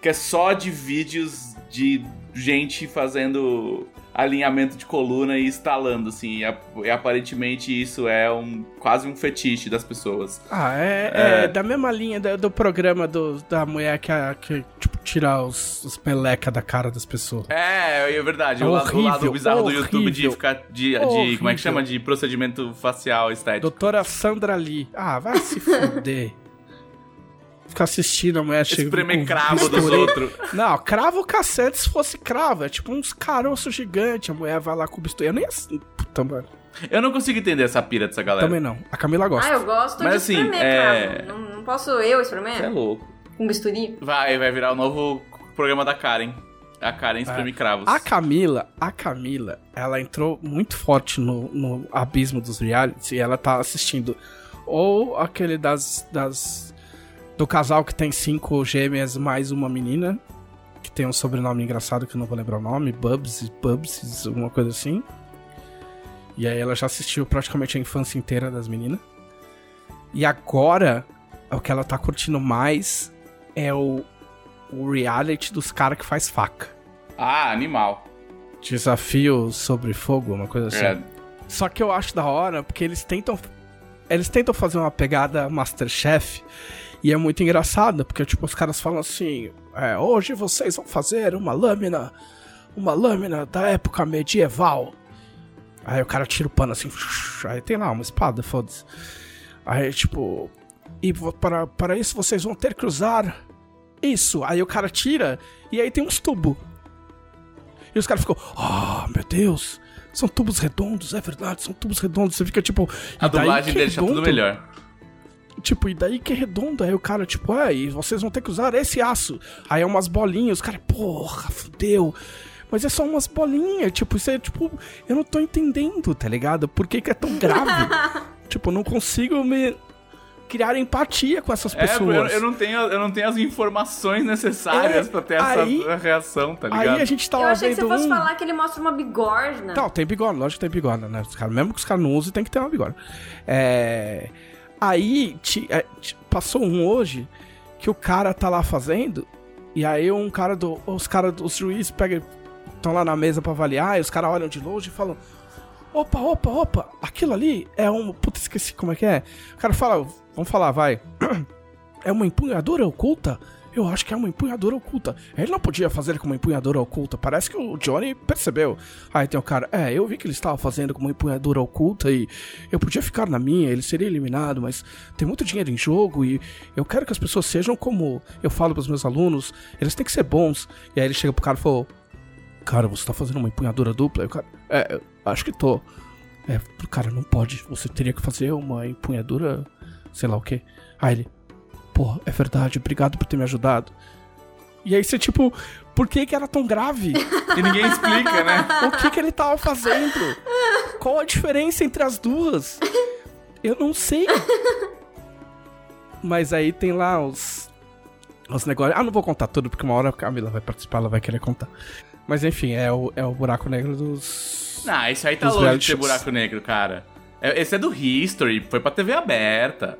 que é só de vídeos de gente fazendo alinhamento de coluna e instalando, assim. E, e aparentemente isso é um quase um fetiche das pessoas.
Ah, é,
É.
é da mesma linha do, do programa do, da mulher que, que tipo, tira os, os da cara das pessoas.
É, é verdade.
É
o, lado, o lado
horrível,
bizarro do YouTube de
horrível.
ficar. De, de-
Horrível.
como é que chama? De procedimento facial estético.
Doutora Sandra Lee. Ah, vai se fuder. Ficar assistindo a mulher chega
Espremer
com
cravo dos outros.
Não, cravo cacete se fosse cravo. É tipo uns caroços gigantes. A mulher vai lá com o bisturi. Eu nem assim. Puta, mano.
Eu não consigo entender essa pira dessa galera.
Também não. A Camila gosta.
Ah, eu gosto
Mas,
de
assim,
espremer,
é-
cravo. Não, não posso eu espremer?
Você é louco.
Com bisturi?
Vai, vai virar o novo programa da Karen. A Karen espreme cravos.
A Camila, a Camila, ela entrou muito forte no, no abismo dos realities e ela tá assistindo ou aquele das, das do casal que tem cinco gêmeas mais uma menina, que tem um sobrenome engraçado que eu não vou lembrar o nome, Bubs, Bubs, alguma coisa assim. E aí ela já assistiu praticamente a infância inteira das meninas. E agora, o que ela tá curtindo mais é o, o reality dos caras que faz faca.
Ah, animal.
Desafio sobre fogo, uma coisa assim.
É.
Só que eu acho da hora, porque eles tentam. Eles tentam fazer uma pegada Masterchef. E é muito engraçado, porque tipo, os caras falam assim: é, hoje vocês vão fazer uma lâmina. Uma lâmina da época medieval. Aí o cara tira o pano assim. Aí tem lá uma espada, foda-se. Aí, tipo. E para, para isso vocês vão ter que usar isso. Aí o cara tira e aí tem uns tubos. E os caras ficam, ah, meu Deus, são tubos redondos, é verdade, são tubos redondos. Você fica tipo.
A
"E daí
dublagem deles tá tudo
redondo?"
melhor.
Tipo, e daí que é redondo? Aí o cara, tipo, é, e vocês vão ter que usar esse aço. Aí é umas bolinhas, os caras, porra, fudeu. Mas é só umas bolinhas, tipo, isso é tipo, eu não tô entendendo, tá ligado? Por que, que é tão grave? tipo, eu não consigo me criar empatia com essas
É,
pessoas.
eu, eu não tenho, eu não tenho as informações necessárias
É,
pra ter essa
aí-
reação, tá ligado?
Aí a gente tava
eu achei que você fosse
um...
falar que ele mostra uma bigorna.
Não, tem bigode, lógico que tem bigode, né? Os cara, mesmo que os caras não usem, tem que ter uma bigode. É... Aí ti- é, ti- passou um hoje que o cara tá lá fazendo, e aí um cara do. Os caras dos juízes pegam. estão lá na mesa pra avaliar, e os caras olham de longe e falam. Opa, opa, opa, aquilo ali é um. Puta, esqueci como é que é. O cara fala, vamos falar, vai. É uma empunhadura oculta? Eu acho que é uma empunhadura oculta. Ele não podia fazer com uma empunhadura oculta. Parece que o Johnny percebeu. Aí tem o cara, é, eu vi que ele estava fazendo com uma empunhadura oculta e eu podia ficar na minha, ele seria eliminado, mas tem muito dinheiro em jogo e eu quero que as pessoas sejam como eu falo pros meus alunos, eles têm que ser bons. E aí ele chega pro cara e falou: Cara, você tá fazendo uma empunhadura dupla? Aí o cara, é, eu acho que tô. É, cara, não pode. Você teria que fazer uma empunhadura, sei lá o quê. Aí ele, porra, é verdade, obrigado por ter me ajudado. E aí você, tipo, por que que era tão grave?
E ninguém explica, né?
o que que ele tava fazendo? Qual a diferença entre as duas? Eu não sei. Mas aí tem lá os, os negócios. Ah, não vou contar tudo, porque uma hora a Camila vai participar, ela vai querer contar. Mas enfim, é o, é o buraco negro dos.
Não, isso aí tá longe de ser buraco negro, cara. É- Esse é do History, foi pra TV aberta.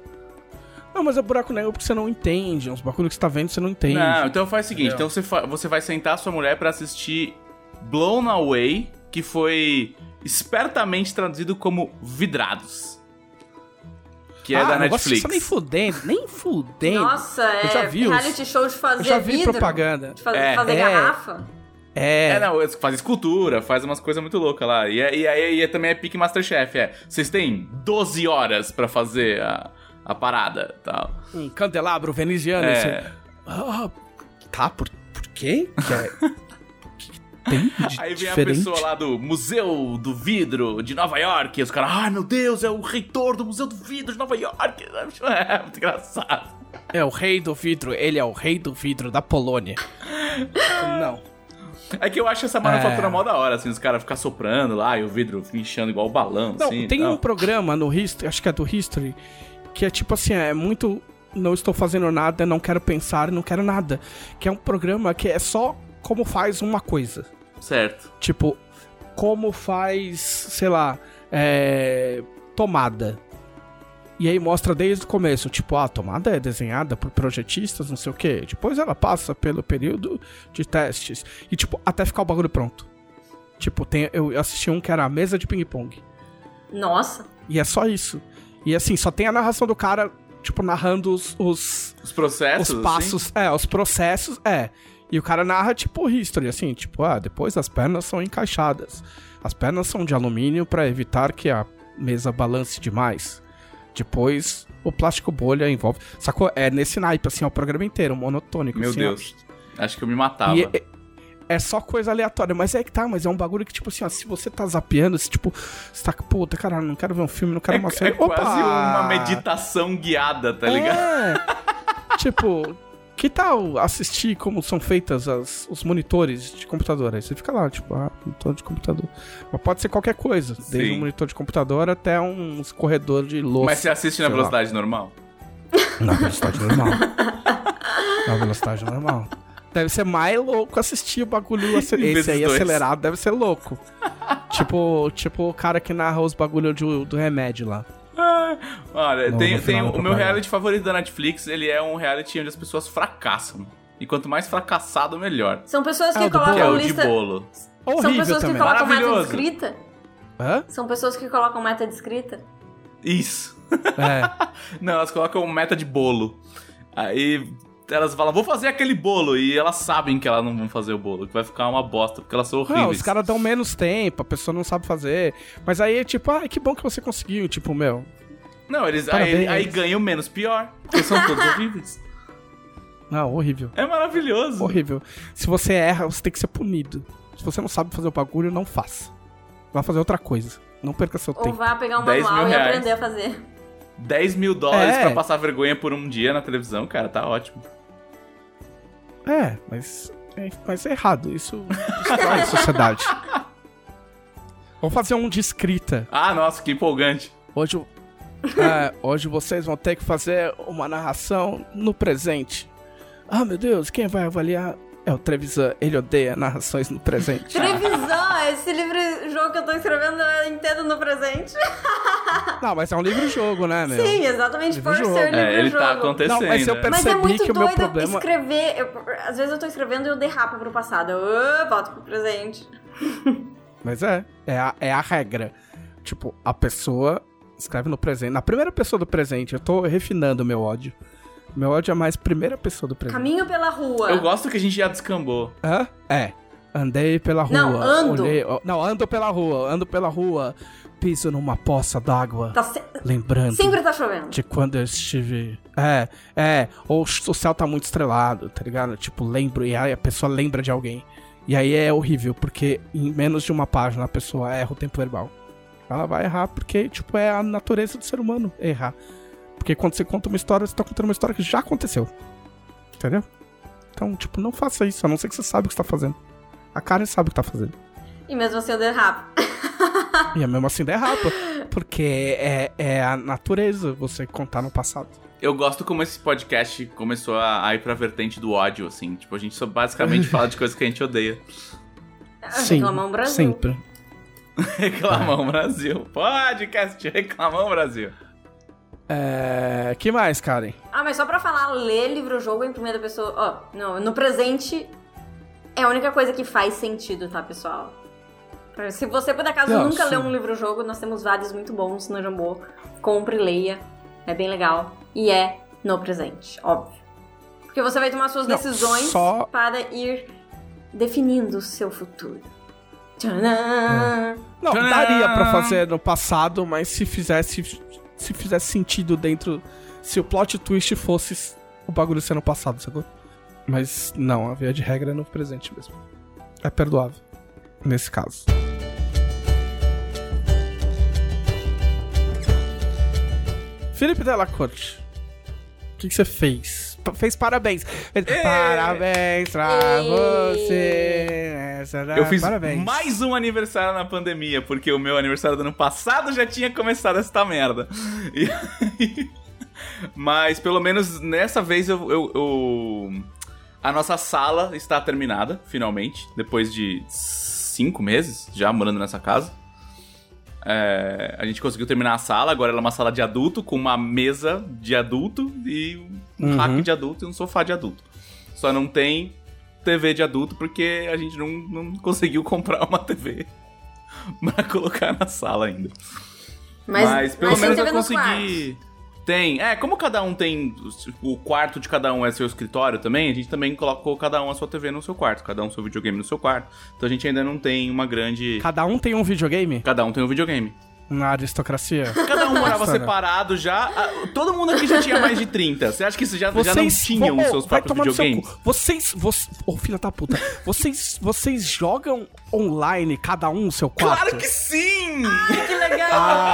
Não, mas é buraco negro porque você não entende. Uns bagulho que você tá vendo, você não entende.
Não, então faz o seguinte:
Entendeu?
então você, fa- você vai sentar a sua mulher pra assistir Blown Away, que foi espertamente traduzido como Vidrados. Que é
ah,
da
negócio
Netflix.
Você nem fudendo, nem fudendo.
Nossa,
Eu
é
já vi os-
reality show de fazer
Eu já vi
vidro,
propaganda.
De fazer,
É.
fazer
É.
garrafa.
É.
É, não, faz escultura, faz umas coisas muito loucas lá. E, é- e aí e é também é pique Masterchef, é. Vocês têm 12 horas pra fazer a, a parada tal.
Um candelabro veneziano.
É.
Assim. Ah, tá, por, por quê? Que é... tem de
Aí vem
diferente?
a pessoa lá do Museu do Vidro de Nova York, e os caras, ai meu Deus, é o reitor do Museu do Vidro de Nova York. É muito engraçado.
É o rei do vidro, ele é o rei do vidro da Polônia. Não.
É que eu acho essa manufatura
É.
mó da hora, assim, os caras ficam soprando lá e o vidro inchando igual o balão,
Não,
assim.
tem um programa no History, acho que é do History, que é tipo assim, é muito. Não estou fazendo nada, não quero pensar, não quero nada. Que é um programa que é só como faz uma coisa.
Certo.
Tipo, como faz, sei lá, é, tomada. E aí mostra desde o começo, tipo, ah, a tomada é desenhada por projetistas, não sei o quê. Depois ela passa pelo período de testes. E, tipo, até ficar o bagulho pronto. Tipo, tem, eu assisti um que era a mesa de ping-pong.
Nossa.
E é só isso. E assim, só tem a narração do cara, tipo, narrando os, os,
Os processos,
os
assim.
passos, é, os processos, é. E o cara narra, tipo, history, assim, tipo, ah, depois as pernas são encaixadas. As pernas são de alumínio para evitar que a mesa balance demais. Depois, o plástico bolha envolve. Sacou? É nesse naipe, assim, ó, o programa inteiro, monotônico.
Meu
assim, ó.
Deus. Acho que eu me matava.
E é, é só coisa aleatória, mas é que tá, mas é um bagulho que, tipo assim, ó, se você tá zapeando, se tipo, você tá, puta, caralho, não quero ver um filme, não quero
É,
uma
é
série.
quase
Opa!
uma meditação guiada, tá ligado?
É. tipo, que tal assistir como são feitas as, os monitores de computador? Aí você fica lá, tipo, ah, monitor de computador. Mas pode ser qualquer coisa, desde
Sim.
um monitor de computador até um corredor de louça.
Mas você assiste na
sei lá.
velocidade normal?
Na velocidade normal. Na velocidade normal. Deve ser mais louco assistir o bagulho. ace-
Vezes
Esse aí
dois.
acelerado deve ser louco. tipo, tipo o cara que narra os bagulhos do, do remédio lá.
Olha,
No-
tem,
no
tem o meu reality favorito da Netflix, ele é um reality onde as pessoas fracassam. E quanto mais fracassado, melhor.
São pessoas
Ah,
que
o do
Que é
colocam
o de
lista.
bolo.
São
Horrível
pessoas que
também.
colocam meta de escrita.
Hã?
São pessoas que colocam meta de escrita.
Isso.
É.
Não, elas colocam meta de bolo. Aí elas falam, vou fazer aquele bolo. E elas sabem que elas não vão fazer o bolo, que vai ficar uma bosta, porque elas são horríveis.
Não, os caras dão menos tempo, a pessoa não sabe fazer. Mas aí é tipo, ah, que bom que você conseguiu. Tipo, meu.
Não, eles aí,
Parabéns.
aí ganham menos pior, porque são todos horríveis.
Não, horrível.
É maravilhoso.
Horrível. Se você erra, você tem que ser punido. Se você não sabe fazer o bagulho, não faça. Vá fazer outra coisa. Não perca seu
Ou
tempo.
vá pegar um
10 mil
manual e
reais.
aprender a fazer.
10 mil dólares
É.
pra passar vergonha por um dia na televisão, cara, tá ótimo.
É, mas é, mas é errado. Isso destrói a sociedade. Vamos fazer um de escrita.
Ah, nossa, que empolgante.
Hoje, é, hoje vocês vão ter que fazer uma narração no presente. Ah, meu Deus, quem vai avaliar é o Trevisan. Ele odeia narrações no presente.
Trevisan, esse livro jogo que eu tô escrevendo eu entendo no presente.
Não, mas é um livro-jogo, né, meu?
Sim, exatamente por
Livro-jogo.
ser livro
É, ele
jogo.
tá acontecendo.
Não, mas eu
né?
perce-
Mas é
percebi
muito
que o meu
doido
problema-
escrever. eu- às vezes eu tô escrevendo e eu derrapo pro passado. Eu uh, volto pro presente.
Mas é, é a, é a regra. Tipo, a pessoa escreve no presente. Na primeira pessoa do presente, eu tô refinando o meu ódio. Meu ódio é mais primeira pessoa do presente.
Caminho pela rua.
Eu gosto que a gente já descambou.
Hã? É. Andei pela rua.
Não, ando.
olhei- não, ando pela rua, ando pela rua. Piso numa poça d'água.
Tá se-
Lembrando
Sempre tá chovendo.
de quando eu estive. É, é. Ou o céu tá muito estrelado, tá ligado? Tipo, lembro. E aí a pessoa lembra de alguém. E aí é horrível, porque em menos de uma página a pessoa erra o tempo verbal. Ela vai errar porque, tipo, é a natureza do ser humano errar. Porque quando você conta uma história, você tá contando uma história que já aconteceu. Entendeu? Então, tipo, não faça isso, a não ser que você sabe o que você tá fazendo. A Karen sabe o que tá fazendo.
E mesmo assim eu derrapo.
E é mesmo assim derrapa. Porque é, é a natureza você contar no passado.
Eu gosto como esse podcast começou a, a ir pra vertente do ódio, assim. Tipo, a gente só basicamente fala de coisas que a gente odeia.
Reclamão Brasil.
Sempre.
Reclamão Brasil. Podcast Reclamão Brasil.
É. que mais, Karen?
Ah, mas só pra falar, ler livro-jogo em primeira pessoa. Ó, não, no presente é a única coisa que faz sentido, tá, pessoal? Se você por acaso
Não,
nunca
sim.
leu um livro-jogo, nós temos vários muito bons no Jambô. Compre e leia. É bem legal. E é no presente, óbvio. Porque você vai tomar suas
Não,
decisões
só-
para ir definindo o seu futuro. Tcharam!
Não,
Tcharam!
daria pra fazer no passado, mas se fizesse. Se fizesse sentido dentro. Se o plot twist fosse o bagulho ser no passado, sacou? Mas não, a via de regra é no presente mesmo. É perdoável. Nesse caso. Felipe Delacorte, o que, que você fez? Pa- Fez parabéns. Fez Parabéns pra você. Essa da-
Eu fiz
parabéns.
mais um aniversário na pandemia, porque o meu aniversário do ano passado já tinha começado essa merda. E- Mas pelo menos nessa vez eu, eu- eu- A nossa sala está terminada, finalmente, depois de cinco meses já morando nessa casa. É, a gente conseguiu terminar a sala, agora ela é uma sala de adulto, com uma mesa de adulto e um
Uhum.
rack de adulto e um sofá de adulto. Só não tem TV de adulto porque a gente não, não conseguiu comprar uma TV pra colocar na sala ainda. Mas, pelo
mas
menos eu consegui. Tem. É, como cada um tem. O quarto de cada um é seu escritório também, a gente também colocou cada um a sua TV no seu quarto, cada um seu videogame no seu quarto. Então a gente ainda não tem uma grande.
Cada um tem um videogame?
Cada um tem um videogame.
Na aristocracia.
Cada um morava separado já. Todo mundo aqui já tinha mais de 30. Você acha que isso já, já não
Vocês
tinham
Ô,
os seus próprios
seu
videogames?
cu. Vocês, vocês, ô filha da puta, vocês, vocês jogam online cada um no seu quarto?
Claro que sim!
Que legal!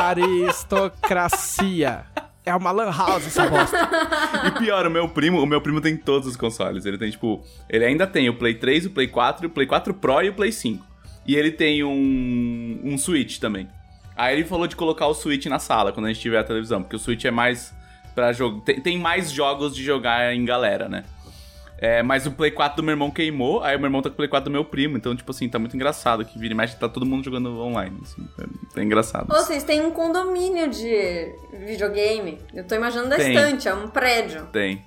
Aristocracia. É uma lan house essa bosta.
E pior, o meu primo, o meu primo tem todos os consoles. Ele tem, tipo, ele ainda tem o Play 3, o Play 4, o Play 4 Pro e o Play 5. E ele tem um, um Switch também. Aí ele falou de colocar o Switch na sala quando a gente tiver a televisão, porque o Switch é mais pra jogo. Tem, tem mais jogos de jogar em galera, né? É, mas o Play 4 do meu irmão queimou, aí o meu irmão tá com o Play 4 do meu primo, então, tipo assim, tá muito engraçado que vira e mexe, tá todo mundo jogando online, assim, é, é engraçado.
Ô, Vocês têm um condomínio de videogame. Eu tô imaginando da
Tem.
estante, é um prédio.
Tem.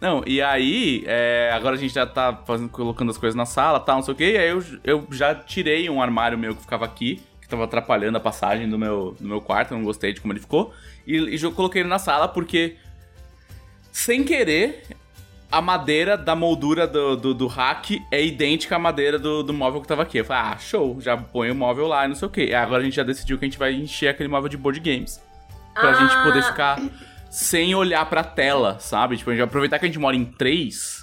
Não, e aí, é, agora a gente já tá fazendo, colocando as coisas na sala, tal, não sei o quê, e aí eu, eu já tirei um armário meu que ficava aqui, que tava atrapalhando a passagem do meu, do meu quarto, eu não gostei de como ele ficou, e, e eu coloquei ele na sala porque, sem querer, a madeira da moldura do, do, do rack é idêntica à madeira do, do móvel que tava aqui. Eu falei, ah, show, já põe o móvel lá e não sei o quê. Agora a gente já decidiu que a gente vai encher aquele móvel de board games. Pra
Ah.
gente poder ficar sem olhar pra tela, sabe? Tipo, a gente vai aproveitar que a gente mora em três.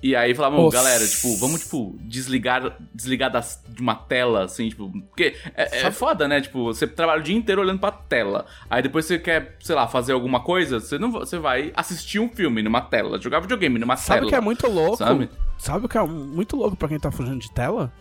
E aí falar, mano,
Nossa.
galera, tipo, vamos, tipo, desligar, desligar das, de uma tela, assim, tipo. Porque é, é foda, né? Tipo, você trabalha o dia inteiro olhando pra tela. Aí depois você quer, sei lá, fazer alguma coisa, você não você vai assistir um filme numa tela, jogar videogame numa
Sabe
tela.
o que é muito louco?
Sabe?
Sabe o que é muito louco pra quem tá fugindo de tela?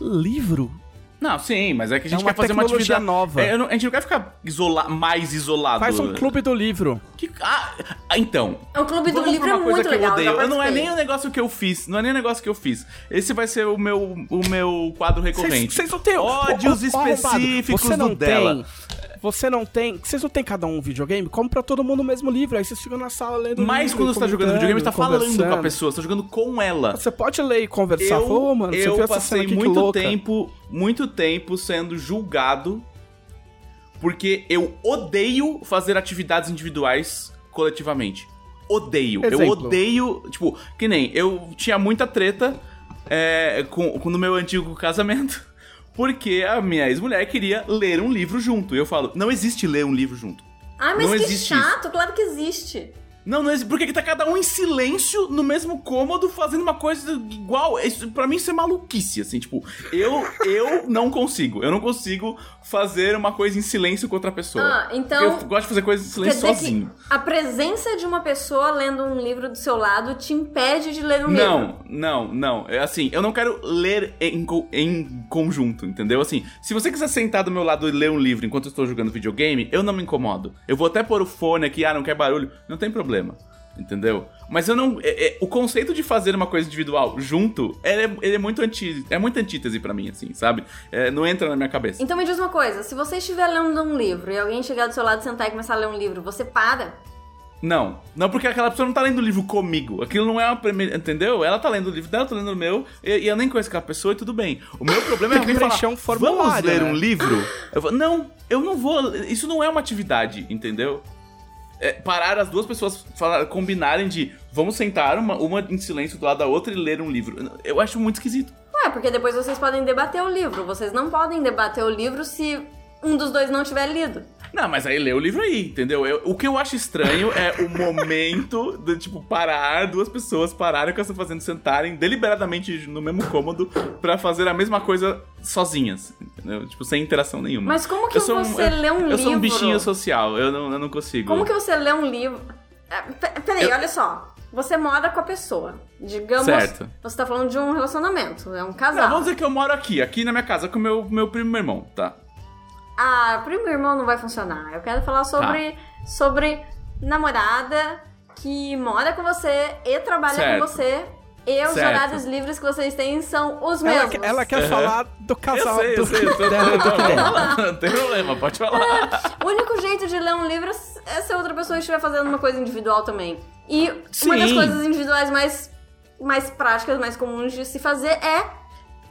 Livro.
Não, sim, mas é que a gente
É uma
quer fazer uma atividade
nova.
É, a gente não quer ficar isola mais isolado.
Faz um clube do livro.
Que- ah, então.
O clube do livro é
uma coisa
muito
que eu
legal.
odeio. Eu não é nem o negócio que eu fiz. Não é nem o negócio que eu fiz. Esse vai ser o meu, o meu quadro recorrente.
Vocês não têm
ódios específicos do dela.
Tem, você não tem. Vocês não tem cada um videogame? Compra todo mundo o mesmo livro. Aí vocês ficam na sala lendo
Mas
livro,
quando você tá jogando videogame, você tá falando com a pessoa, você tá jogando com ela.
Você pode ler e conversar.
Eu,
mano, você
eu
essa
passei
aqui,
muito tempo, muito tempo sendo julgado porque eu odeio fazer atividades individuais coletivamente. Odeio. Eu
Exemplo.
odeio, tipo, que nem eu tinha muita treta é, com, com no meu antigo casamento. Porque a minha ex-mulher queria ler um livro junto. E eu falo, não existe ler um livro junto.
Ah, mas
Não
que chato. Claro que existe.
Não, não existe. Porque que tá cada um em silêncio no mesmo cômodo fazendo uma coisa igual. Isso, pra mim isso é maluquice, assim, tipo, eu, eu não consigo. Eu não consigo fazer uma coisa em silêncio com outra pessoa.
Ah, então-
Eu gosto de fazer coisas em silêncio sozinho.
a presença de uma pessoa lendo um livro do seu lado te impede de ler um livro.
Não, não, não. É assim, eu não quero ler em, em conjunto, entendeu? Assim, se você quiser sentar do meu lado e ler um livro enquanto eu estou jogando videogame, eu não me incomodo. Eu vou até pôr o fone aqui, ah, não quer barulho, não tem problema. Entendeu? Mas eu não. é- é- o conceito de fazer uma coisa individual junto, ele é, ele é muito anti, é muito antítese pra mim, assim, sabe? É, não entra na minha cabeça.
Então me diz uma coisa, se você estiver lendo um livro e alguém chegar do seu lado, sentar e começar a ler um livro, você para?
Não, não porque aquela pessoa não tá lendo o livro comigo. Aquilo não é uma primeira. Entendeu? Ela tá lendo o livro dela, eu tô lendo o meu, e, e eu nem conheço aquela pessoa e tudo bem. O meu problema é
que
alguém falar,
um formulário,
Vamos ler
né?"
um livro? Eu não, eu não vou. Isso não é uma atividade, entendeu? É, parar as duas pessoas falar, combinarem de vamos sentar uma, uma em silêncio do lado da outra e ler um livro. Eu acho muito esquisito.
Ué, porque depois vocês podem debater o livro. Vocês não podem debater o livro se um dos dois não tiver lido.
Não, mas aí lê o livro aí, entendeu? Eu- o que eu acho estranho é o momento de, tipo, parar, duas pessoas pararem o que elas estão fazendo, sentarem deliberadamente no mesmo cômodo pra fazer a mesma coisa sozinhas, entendeu? Tipo, sem interação nenhuma.
Mas como que
Eu sou
você
eu,
lê um
Eu
livro?
sou um bichinho social, eu não, eu não consigo.
Como que você lê um livro? É, pe- Peraí,
Eu-
olha só. Você mora com a pessoa. Digamos.
Certo.
Você tá falando de um relacionamento, é um
Não,
casal.
vamos dizer que eu moro aqui, aqui na minha casa, com o meu, meu primo e meu irmão, tá?
Ah, primo e irmão não vai funcionar. Eu quero falar sobre,
Tá.
sobre namorada que mora com você e trabalha
Certo.
com você. E os
Certo.
horários livres que vocês têm são os
Ela,
mesmos.
ela quer
Uhum.
falar do
Eu
casal
sei, eu
do,
sei, eu tô,
dela
não, tem problema, pode falar.
O único jeito de ler um livro é se a outra pessoa estiver fazendo uma coisa individual também. E uma
Sim.
das coisas individuais mais, mais práticas, mais comuns de se fazer é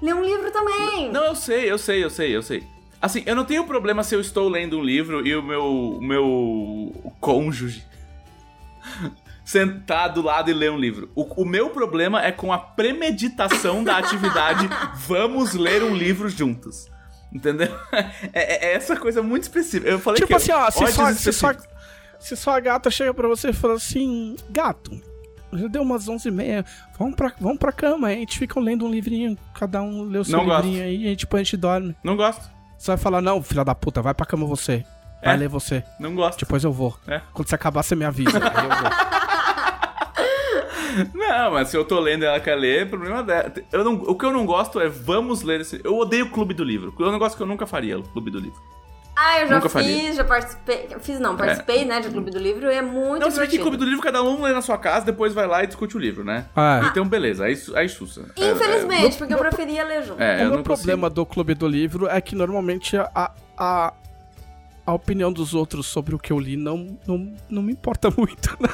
ler um livro também.
Não, eu sei, eu sei, eu sei, eu sei. Assim, eu não tenho problema se eu estou lendo um livro e o meu, o meu cônjuge sentar do lado e ler um livro. O, o meu problema é com a premeditação da atividade vamos ler um livro juntos. Entendeu? É, é essa coisa muito específica. Eu falei
tipo
que
assim, ó, se sua, se,
específicos.
se sua gata chega pra você e fala assim, gato, já deu umas 11h30, vamos pra, vamos pra cama, aí a gente fica lendo um livrinho, cada um lê o seu
Não gosto.
livrinho aí, e depois a gente dorme.
Não gosto.
Você vai falar, não, filha da puta, vai pra cama você. Vai
É.
ler você.
Não gosto.
Depois eu vou.
É.
Quando você acabar, você me avisa. aí eu vou.
Não, mas se eu tô lendo e ela quer ler, problema dela. Eu não, o que eu não gosto é vamos ler esse. Eu odeio o clube do livro. É um negócio que eu nunca faria, o clube do livro.
Ah, eu já
Nunca
fiz,
faria.
já participei. Fiz não, participei, né, de Clube do Livro e é muito
Não, você vê que clube do livro, cada um lê na sua casa, depois vai lá e discute o livro, né?
Ah,
Então, beleza, aí, aí sussa. É,
Infelizmente, porque eu preferia ler junto.
É, é,
o problema do clube do livro é que normalmente a, a, a opinião dos outros sobre o que eu li não, não, não me importa muito. Né?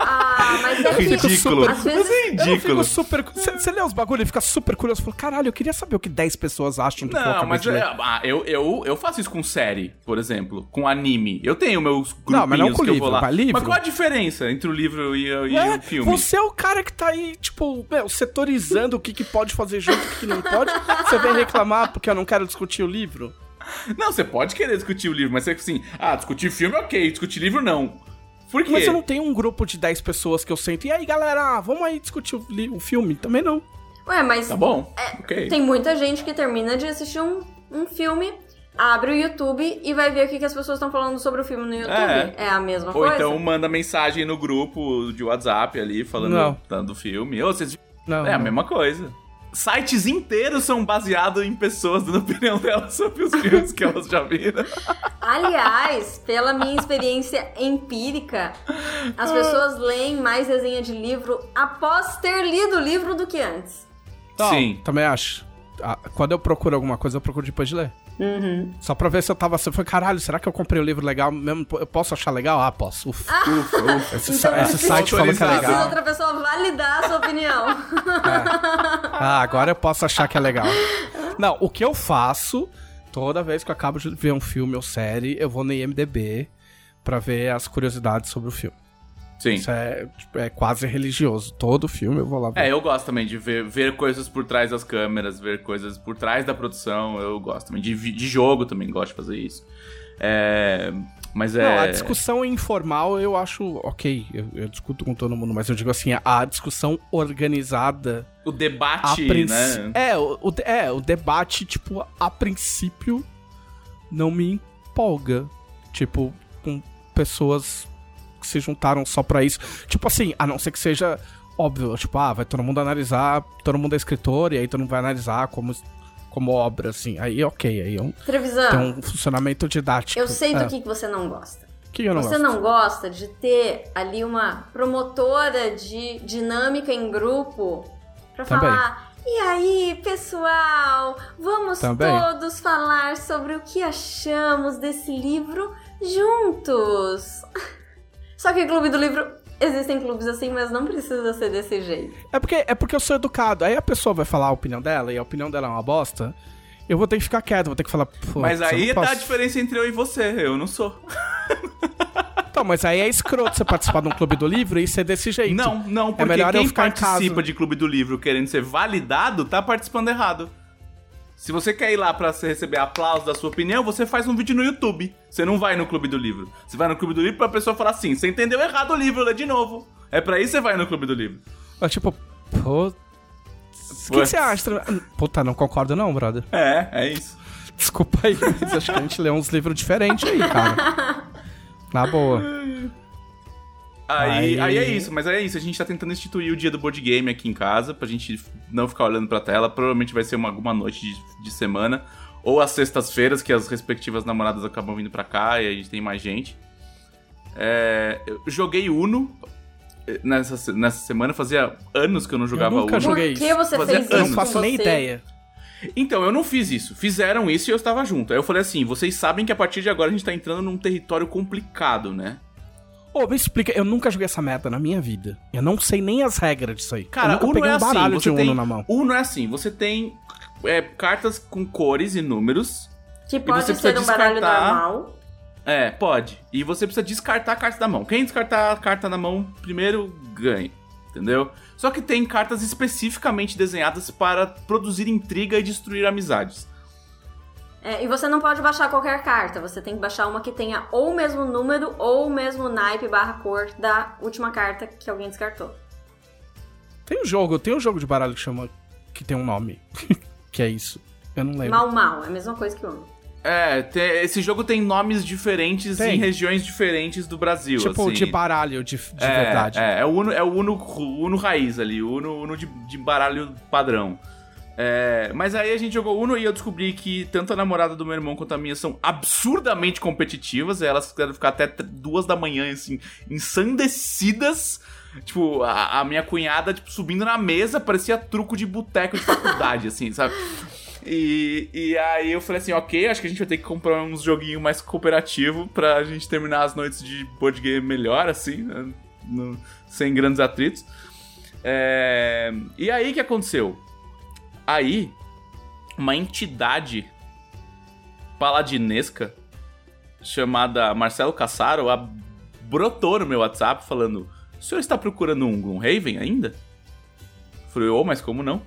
Ah, mas é que...
Ridículo.
Às vezes...
Mas é
Eu fico
ridículo.
super. Você você lê os bagulho e fica super curioso. Fala, caralho, eu queria saber o que 10 pessoas acham do que eu
Não, mas
ler.
é, ah, eu, eu, eu faço isso com série, por exemplo, com anime. Eu tenho meus grupinhos
Não, mas não com
que eu
livro,
vou lá.
livro.
Mas qual a diferença entre o livro e, e
É,
o filme?
Você é o cara que tá aí, tipo, meu, setorizando o que, que pode fazer junto e o que, que não pode. Você vem reclamar porque eu não quero discutir o livro.
Não, você pode querer discutir o livro, mas você assim, ah, discutir filme ok, discutir livro não. Por quê?
Mas eu não tenho um grupo de 10 pessoas que eu sento. E aí, galera, vamos aí discutir o, li- o filme? Também não.
Ué, mas
Tá bom, ok.
tem muita gente que termina de assistir um, um filme, abre o YouTube e vai ver o que, que as pessoas estão falando sobre o filme no YouTube.
É.
É, a mesma
Ou
coisa.
então manda mensagem no grupo de WhatsApp ali, falando
Não.
do filme. Ou vocês...
Não,
É a
não.
mesma coisa. Sites inteiros são baseados em pessoas dando opinião delas sobre os filmes que elas já viram.
Aliás, pela minha experiência empírica, as pessoas leem mais resenha de livro após ter lido o livro do que antes.
Não,
Sim.
Também acho. Ah, Quando eu procuro alguma coisa, eu procuro depois de ler.
Uhum.
Só pra ver se eu tava assim. Foi, caralho, será que eu comprei o livro legal mesmo? Eu posso achar legal? Ah, posso. Ufa.
Ufa, ufa.
Esse,
Então,
esse site falou que é legal.
outra pessoa validar a sua opinião.
Ah, agora eu posso achar que é legal. Não, o que eu faço, toda vez que eu acabo de ver um filme ou série, eu vou no IMDB pra ver as curiosidades sobre o filme.
Sim.
Isso é, tipo, é quase religioso. Todo filme eu vou lá ver.
É, eu gosto também de ver, ver coisas por trás das câmeras, ver coisas por trás da produção. Eu gosto também. De, de jogo também gosto de fazer isso. É. Mas é.
Não, a discussão informal eu acho ok, eu, eu discuto com todo mundo, mas eu digo assim, a discussão organizada
O debate,
princ-
né?
é, o, o- é, o debate, tipo, a princípio não me empolga. Tipo, com pessoas que se juntaram só pra isso. Tipo assim, a não ser que seja óbvio, tipo, ah, vai todo mundo analisar, todo mundo é escritor, e aí todo mundo vai analisar como, como obra, assim. Aí ok, aí é um,
Trevisan,
tem um funcionamento didático.
eu sei do
É.
que, que você não gosta.
que eu não
você
gosto.
não gosta de ter ali uma promotora de dinâmica em grupo pra
Também.
falar. E aí, pessoal, vamos
Também.
todos falar sobre o que achamos desse livro juntos. Só que Clube do Livro existem clubes assim, mas não precisa ser desse jeito.
É porque, é porque eu sou educado. Aí a pessoa vai falar a opinião dela, e a opinião dela é uma bosta. Eu vou ter que ficar quieto, vou ter que falar. "Pô,
Mas
eu
aí tá a
posso."
diferença entre eu e você. Eu não sou.
Então, mas aí é escroto você participar de um clube do livro e ser desse jeito.
Não, não, porque
melhor eu
quem
ficar em
participa de Clube do Livro querendo ser validado, tá participando errado. Se você quer ir lá pra se receber aplauso da sua opinião, você faz um vídeo no YouTube. Você não vai no Clube do Livro. Você vai no Clube do Livro pra pessoa falar assim: você entendeu errado o livro, lê de novo. É pra isso que você vai no Clube do Livro.
É tipo, pô. O que, você acha? Puta, não concordo não, brother.
É, é isso.
Desculpa aí, mas acho que a gente lê uns livros diferentes aí, cara. Na boa.
Aí,
Aí-
aí é isso, mas é isso. A gente tá tentando instituir o dia do board game aqui em casa, pra gente não ficar olhando pra tela. Provavelmente vai ser uma, alguma noite de, de semana. Ou às sextas-feiras, que as respectivas namoradas acabam vindo pra cá e a gente tem mais gente. É, eu joguei Uno eh, nessa, nessa semana, fazia anos que eu não jogava
nunca
Uno.
joguei
Por que
isso.
você
Fazia
fez isso?
anos.
Não faço nem ideia.
Então, eu não fiz isso. Fizeram isso e eu estava junto. Aí eu falei assim: vocês sabem que a partir de agora a gente tá entrando num território complicado, né?
Ô, me explica, eu nunca joguei essa merda na minha vida. Eu não sei nem as regras disso aí.
Cara,
eu nunca
Uno
peguei
é
um
assim,
baralho
você
de
tem,
Uno na mão.
Uno é assim, você tem é, cartas com cores e números.
Que pode
você
ser
precisa
um baralho
descartar-
normal.
É, pode. E você precisa descartar a carta da mão. Quem descartar a carta na mão primeiro ganha. Entendeu? Só que tem cartas especificamente desenhadas para produzir intriga e destruir amizades.
É, e você não pode baixar qualquer carta, você tem que baixar uma que tenha ou o mesmo número ou o mesmo naipe barra cor da última carta que alguém descartou.
Tem um jogo, tem um jogo de baralho que chama. que tem um nome. que é isso. Eu não lembro.
Mal mal, é a mesma coisa que o homem.
É, tem- esse jogo tem nomes diferentes
Tem.
em regiões diferentes do Brasil.
tipo,
assim.
de baralho, de, de
é,
verdade.
É, é o Uno, é o Uno, Uno raiz ali, o Uno, Uno de, de baralho padrão. É, mas aí a gente jogou Uno e eu descobri que tanto a namorada do meu irmão quanto a minha são absurdamente competitivas. Elas querem ficar até duas da manhã, assim, ensandecidas. Tipo, a, a minha cunhada, tipo, subindo na mesa, parecia truco de boteco de faculdade, assim, sabe? E, e aí eu falei assim, ok, acho que a gente vai ter que comprar uns joguinhos mais cooperativo pra gente terminar as noites de board game melhor, assim, né? No- sem grandes atritos. É, E aí o que aconteceu? Aí, uma entidade paladinesca chamada Marcelo Cassaro brotou no meu WhatsApp falando: O senhor está procurando um Gloomhaven ainda? Falei, ô, mas como não?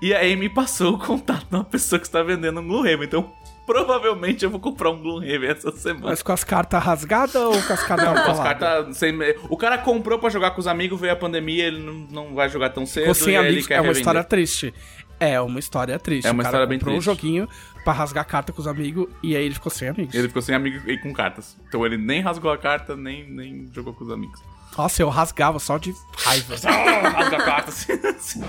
E aí me passou o contato de uma pessoa que está vendendo um Gloomhaven. Então, provavelmente eu vou comprar um Gloomhaven essa semana.
Mas com as cartas rasgadas ou com as cartas
Não, com as cartas sem... O cara comprou pra jogar com os amigos, veio a pandemia, ele não, não vai jogar tão cedo.
Ficou sem amigos, é uma
revender.
história triste. É uma história triste.
É uma
o cara
história bem
comprou um
triste.
joguinho pra rasgar carta com os amigos e aí ele ficou sem amigos.
Ele ficou sem amigo e com cartas. Então ele nem rasgou a carta, nem, nem jogou com os amigos.
Nossa, eu rasgava só de raiva.
rasga a carta assim.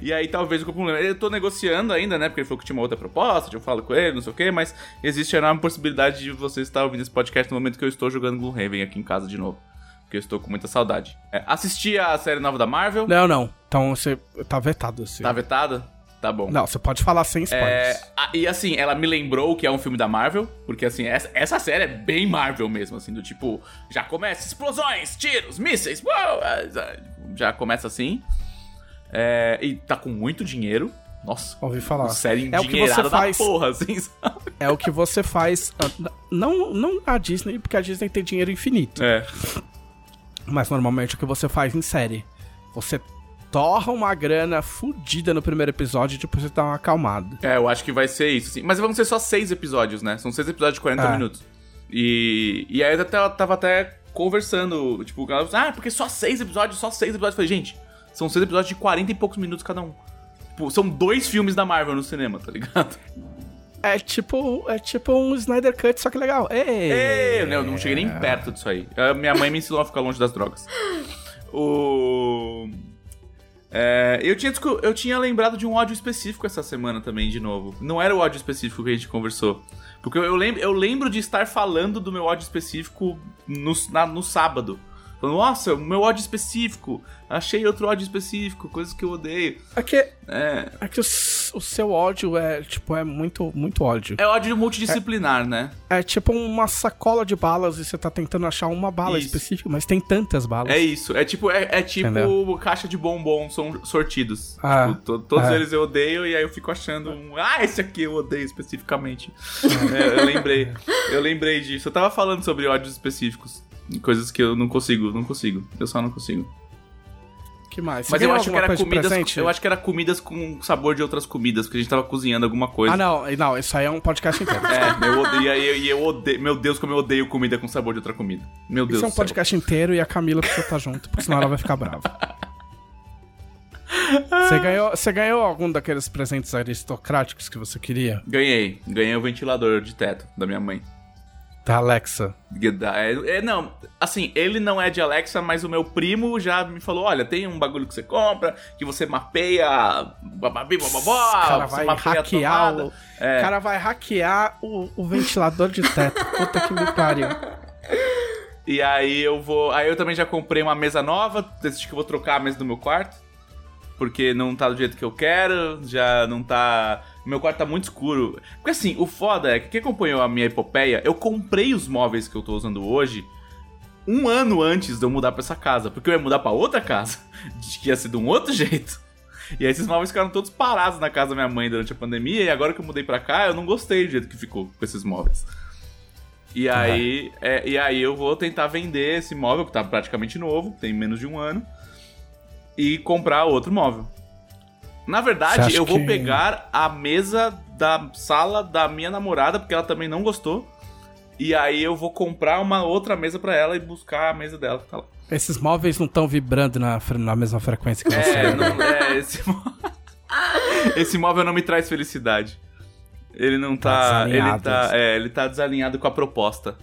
E aí talvez o problema. Eu tô negociando ainda, né? Porque ele falou que tinha uma outra proposta, eu falo com ele, não sei o quê, mas existe a enorme possibilidade de você estar ouvindo esse podcast no momento que eu estou jogando Gloomhaven aqui em casa de novo. Porque eu estou com muita saudade. É, assisti a série nova da Marvel.
não, não. Então você tá vetado. Assim.
Tá vetada? Tá bom.
Não, você pode falar sem spoilers.
É, a- e assim, ela me lembrou que é um filme da Marvel, porque assim, essa, essa série é bem Marvel mesmo, assim, do tipo, já começa explosões, tiros, mísseis, uou, é, já começa assim. É, e tá com muito dinheiro. Nossa,
Ouvi falar.
série
É o que você faz.
porra, assim, sabe?
É o que você faz. ah, Não, não a Disney, porque a Disney tem dinheiro infinito.
É,
Mas normalmente o que você faz em série. Você torra uma grana fudida no primeiro episódio e depois você dá uma acalmada.
é, eu acho que vai ser isso, assim. Mas vão ser só seis episódios, né? São seis episódios de 40
É.
minutos. E, e aí eu até, tava até conversando, tipo, ah, porque só seis episódios, só seis episódios. Eu falei, gente, são seis episódios de 40 e poucos minutos cada um. Tipo, são dois filmes da Marvel no cinema, tá ligado?
É tipo, é tipo um Snyder Cut, só que legal. Ei,
Ei, eu não cheguei nem perto disso aí. A minha mãe me ensinou a ficar longe das drogas. O. É, eu, tinha, eu tinha lembrado de um ódio específico essa semana também, de novo. Não era o ódio específico que a gente conversou. Porque eu, eu lembro, eu lembro de estar falando do meu ódio específico no, na- no sábado. Falando, nossa, meu ódio específico. Achei outro ódio específico, coisas que eu odeio.
É que,
É,
é que o, o seu ódio é, tipo, é muito, muito ódio.
é ódio multidisciplinar, né?
É tipo uma sacola de balas e você tá tentando achar uma bala
Isso.
específica, mas tem tantas balas.
É isso, é tipo, é, é tipo
Entendeu?
caixa de bombom são sortidos.
Ah,
Tipo, to- todos
é.
eles eu odeio e aí eu fico achando um. Ah, esse aqui eu odeio especificamente. É, eu lembrei. Eu lembrei disso. Eu tava falando sobre ódios específicos. Coisas que eu não consigo, não consigo. Eu só não consigo.
Que mais? Você
Mas eu acho que era comidas. Eu acho que era comidas com sabor de outras comidas, porque a gente tava cozinhando alguma coisa.
Ah, não, não, isso aí é um podcast inteiro.
É, eu odeio, e aí- e eu odeio. Meu Deus, como eu odeio comida com sabor de outra comida. Meu Deus
Isso é um podcast inteiro e a Camila precisa estar junto, porque senão ela vai ficar brava. Você ganhou, você ganhou algum daqueles presentes aristocráticos que você queria?
Ganhei. Ganhei o ventilador de teto da minha mãe.
Da Alexa.
É, é, não, assim, ele não é de Alexa, mas o meu primo já me falou: olha, tem um bagulho que você compra, que você mapeia. Bababi, bababó,
cara vai hackear o,
É.
cara vai hackear o, o ventilador de teto. Puta que me pariu.
E aí eu vou. Aí eu também já comprei uma mesa nova, decidi que eu vou trocar a mesa do meu quarto. Porque não tá do jeito que eu quero, já não tá. Meu quarto tá muito escuro. Porque assim, o foda é que quem acompanhou a minha epopeia, eu comprei os móveis que eu tô usando hoje um ano antes de eu mudar pra essa casa. Porque eu ia mudar pra outra casa, que ia ser de um outro jeito. E aí esses móveis ficaram todos parados na casa da minha mãe durante a pandemia, e agora que eu mudei pra cá, eu não gostei do jeito que ficou com esses móveis. E aí, é, e aí eu vou tentar vender esse móvel, que tá praticamente novo, tem menos de um ano, e comprar outro móvel. Na verdade, eu vou
que-
pegar a mesa da sala da minha namorada, porque ela também não gostou. E aí eu vou comprar uma outra mesa pra ela e buscar a mesa dela que tá lá.
Esses móveis não estão vibrando na, na mesma frequência que você.
É,
né?
não, é esse, mó- esse móvel não me traz felicidade. Ele não
Tá
tá. ele, tá é, ele tá desalinhado com a proposta.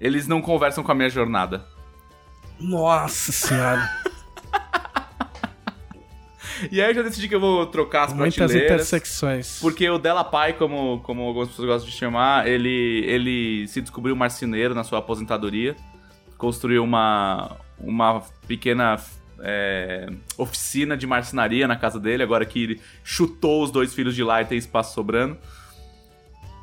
Eles não conversam com a minha jornada.
Nossa senhora.
E aí eu já decidi que eu vou trocar as
Muitas
prateleiras.
intersecções.
Porque o Della Pai, como, como algumas pessoas gostam de chamar, ele, ele se descobriu marceneiro na sua aposentadoria. Construiu uma, uma pequena é, oficina de marcenaria na casa dele, agora que ele chutou os dois filhos de lá e tem espaço sobrando.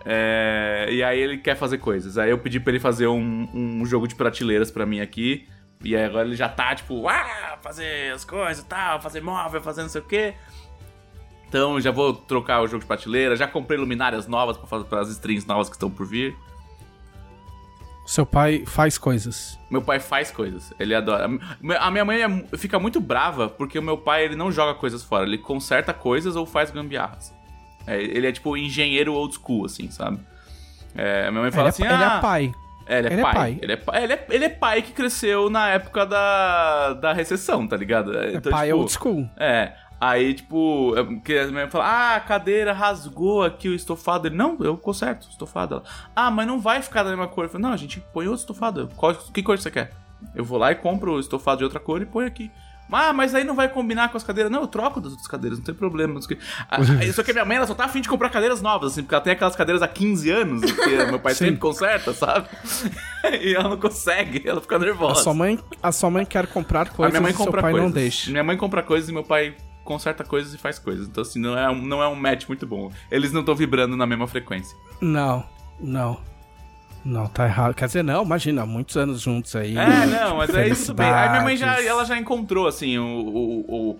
É, e aí ele quer fazer coisas. Aí eu pedi pra ele fazer um, um jogo de prateleiras pra mim aqui. E aí agora ele já tá, tipo, ah, fazer as coisas e tal, fazer móvel, fazer não sei o quê. Então já vou trocar o jogo de prateleira, já comprei luminárias novas para as strings novas que estão por vir.
Seu pai faz coisas.
Meu pai faz coisas, ele adora. A minha mãe é- fica muito brava porque o meu pai ele não joga coisas fora, ele conserta coisas ou faz gambiarras. É, ele é tipo engenheiro old school, assim, sabe? É, minha mãe fala
ele,
assim:
é, ele
ah,
é pai.
É, ele é
Ele é
pai.
pai.
Ele, é, pai- ele, é, ele é pai que cresceu na época da, da recessão, tá ligado?
É
Então,
pai
tipo,
old school.
É. Aí, tipo, é, que a mãe fala, ah, a cadeira rasgou aqui o estofado. Ele, não, eu conserto o estofado. Ela, ah, mas não vai ficar da mesma cor. Eu falei, não, a gente põe outro estofado. Qual, que cor você quer? Eu vou lá e compro o estofado de outra cor e põe aqui. Ah, mas aí não vai combinar com as cadeiras. Não, eu troco das outras cadeiras, não tem problema. o quê. Ah, ah, Só que a minha mãe, ela só tá afim de comprar cadeiras novas, assim, porque ela tem aquelas cadeiras há 15 anos, que meu pai
Sim.
sempre conserta, sabe? e ela não consegue, ela fica
A
nervosa.
sua, mãe, a sua mãe quer comprar
A
coisas
minha mãe
e seu
compra
pai
coisas.
não deixa.
Minha mãe compra coisas e meu pai conserta coisas e faz coisas. Então, assim, não é, um- não é um match muito bom. Eles não estão vibrando na mesma frequência.
Não, não. Não, tá errado. Quer dizer, não, imagina, muitos anos juntos aí.
É, não, mas aí tudo bem. Aí minha mãe já, ela já encontrou, assim, o, o,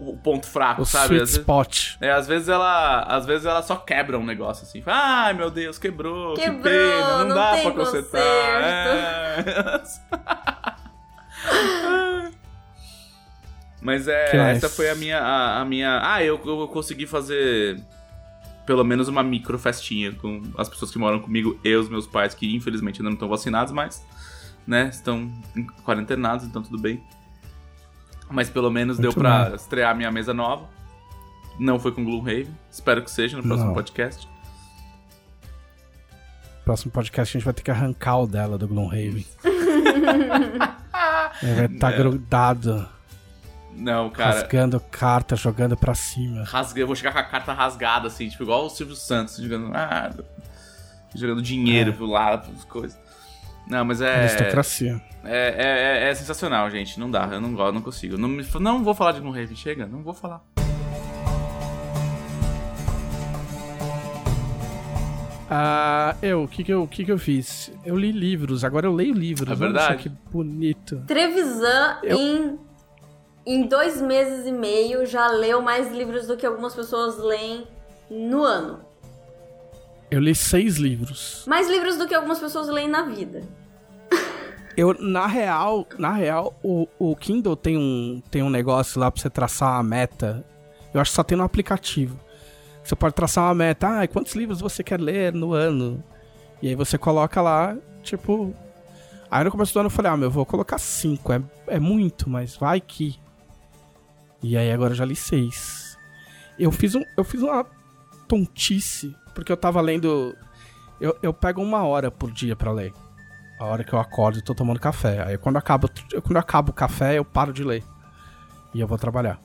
o, o ponto fraco,
O
sabe?
sweet
Às vezes,
spot.
é, às vezes ela, às vezes ela só quebra um negócio assim. Ai, meu Deus, quebrou. que
Quebrou,
pena, não,
não
dá
tem
pra consertar. É. Mas é,
Que mais?
essa foi a minha, a, a minha. Ah, eu, eu consegui fazer pelo menos uma micro festinha com as pessoas que moram comigo e os meus pais, que infelizmente ainda não estão vacinados, mas, né, estão quarentenados, então tudo bem. Mas pelo menos deu
Muito
pra
bom.
estrear minha mesa nova. Não foi com Gloomhaven. Espero que seja no próximo
Não.
podcast.
Próximo podcast a gente vai ter que arrancar o dela do Gloomhaven. Ele vai estar grudado,
Não, cara.
rasgando carta, jogando pra cima.
Rasga, eu vou chegar com a carta rasgada, assim, tipo, igual o Silvio Santos, jogando. Ah, jogando dinheiro
É.
pro lado, coisas. Não, mas é.
Aristocracia.
É, é, é- é sensacional, gente. Não dá, eu não gosto, não consigo. Não, me- não vou falar de Gloomhaven, chega, não vou falar.
Ah, eu, o que que eu, o que que eu fiz? Eu li livros, agora eu leio livros.
É
Olha
verdade.
que bonito.
Trevisan,
Eu-
em, em dois meses e meio, já leu mais livros do que algumas pessoas leem no ano.
Eu li seis livros.
Mais livros do que algumas pessoas leem na vida.
Eu, na real, na real, o, o Kindle tem um, tem um negócio lá pra você traçar uma meta. Eu acho que só tem no aplicativo. Você pode traçar uma meta. Ah, quantos livros você quer ler no ano? E aí você coloca lá, tipo... Aí no começo do ano eu falei, ah, meu, eu vou colocar cinco. É, é muito, mas vai que... E aí agora eu já li seis. Eu fiz, um, eu fiz uma tontice, porque eu tava lendo... Eu, eu pego uma hora por dia pra ler. A hora que eu acordo e tô tomando café. Aí quando acaba, eu, quando acaba o café, eu paro de ler. E eu vou trabalhar.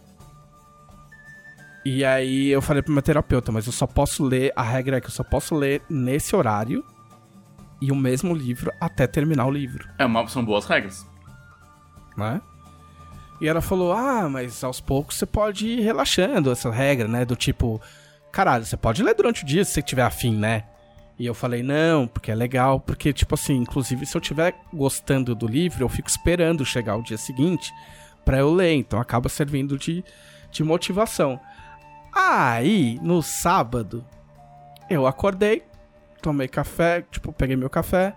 E aí eu falei pro meu terapeuta, mas eu só posso ler, a regra é que eu só posso ler nesse horário e o mesmo livro até terminar o livro,
É uma, são boas regras.
né? E ela falou: "Ah, mas aos poucos você pode ir relaxando essa regra, né, do tipo, caralho, você pode ler durante o dia se você tiver afim, né?" E eu falei, não, porque é legal, porque, tipo assim, inclusive se eu estiver gostando do livro, eu fico esperando chegar o dia seguinte pra eu ler, então acaba servindo de, de motivação. Aí, no sábado, eu acordei, tomei café, tipo, peguei meu café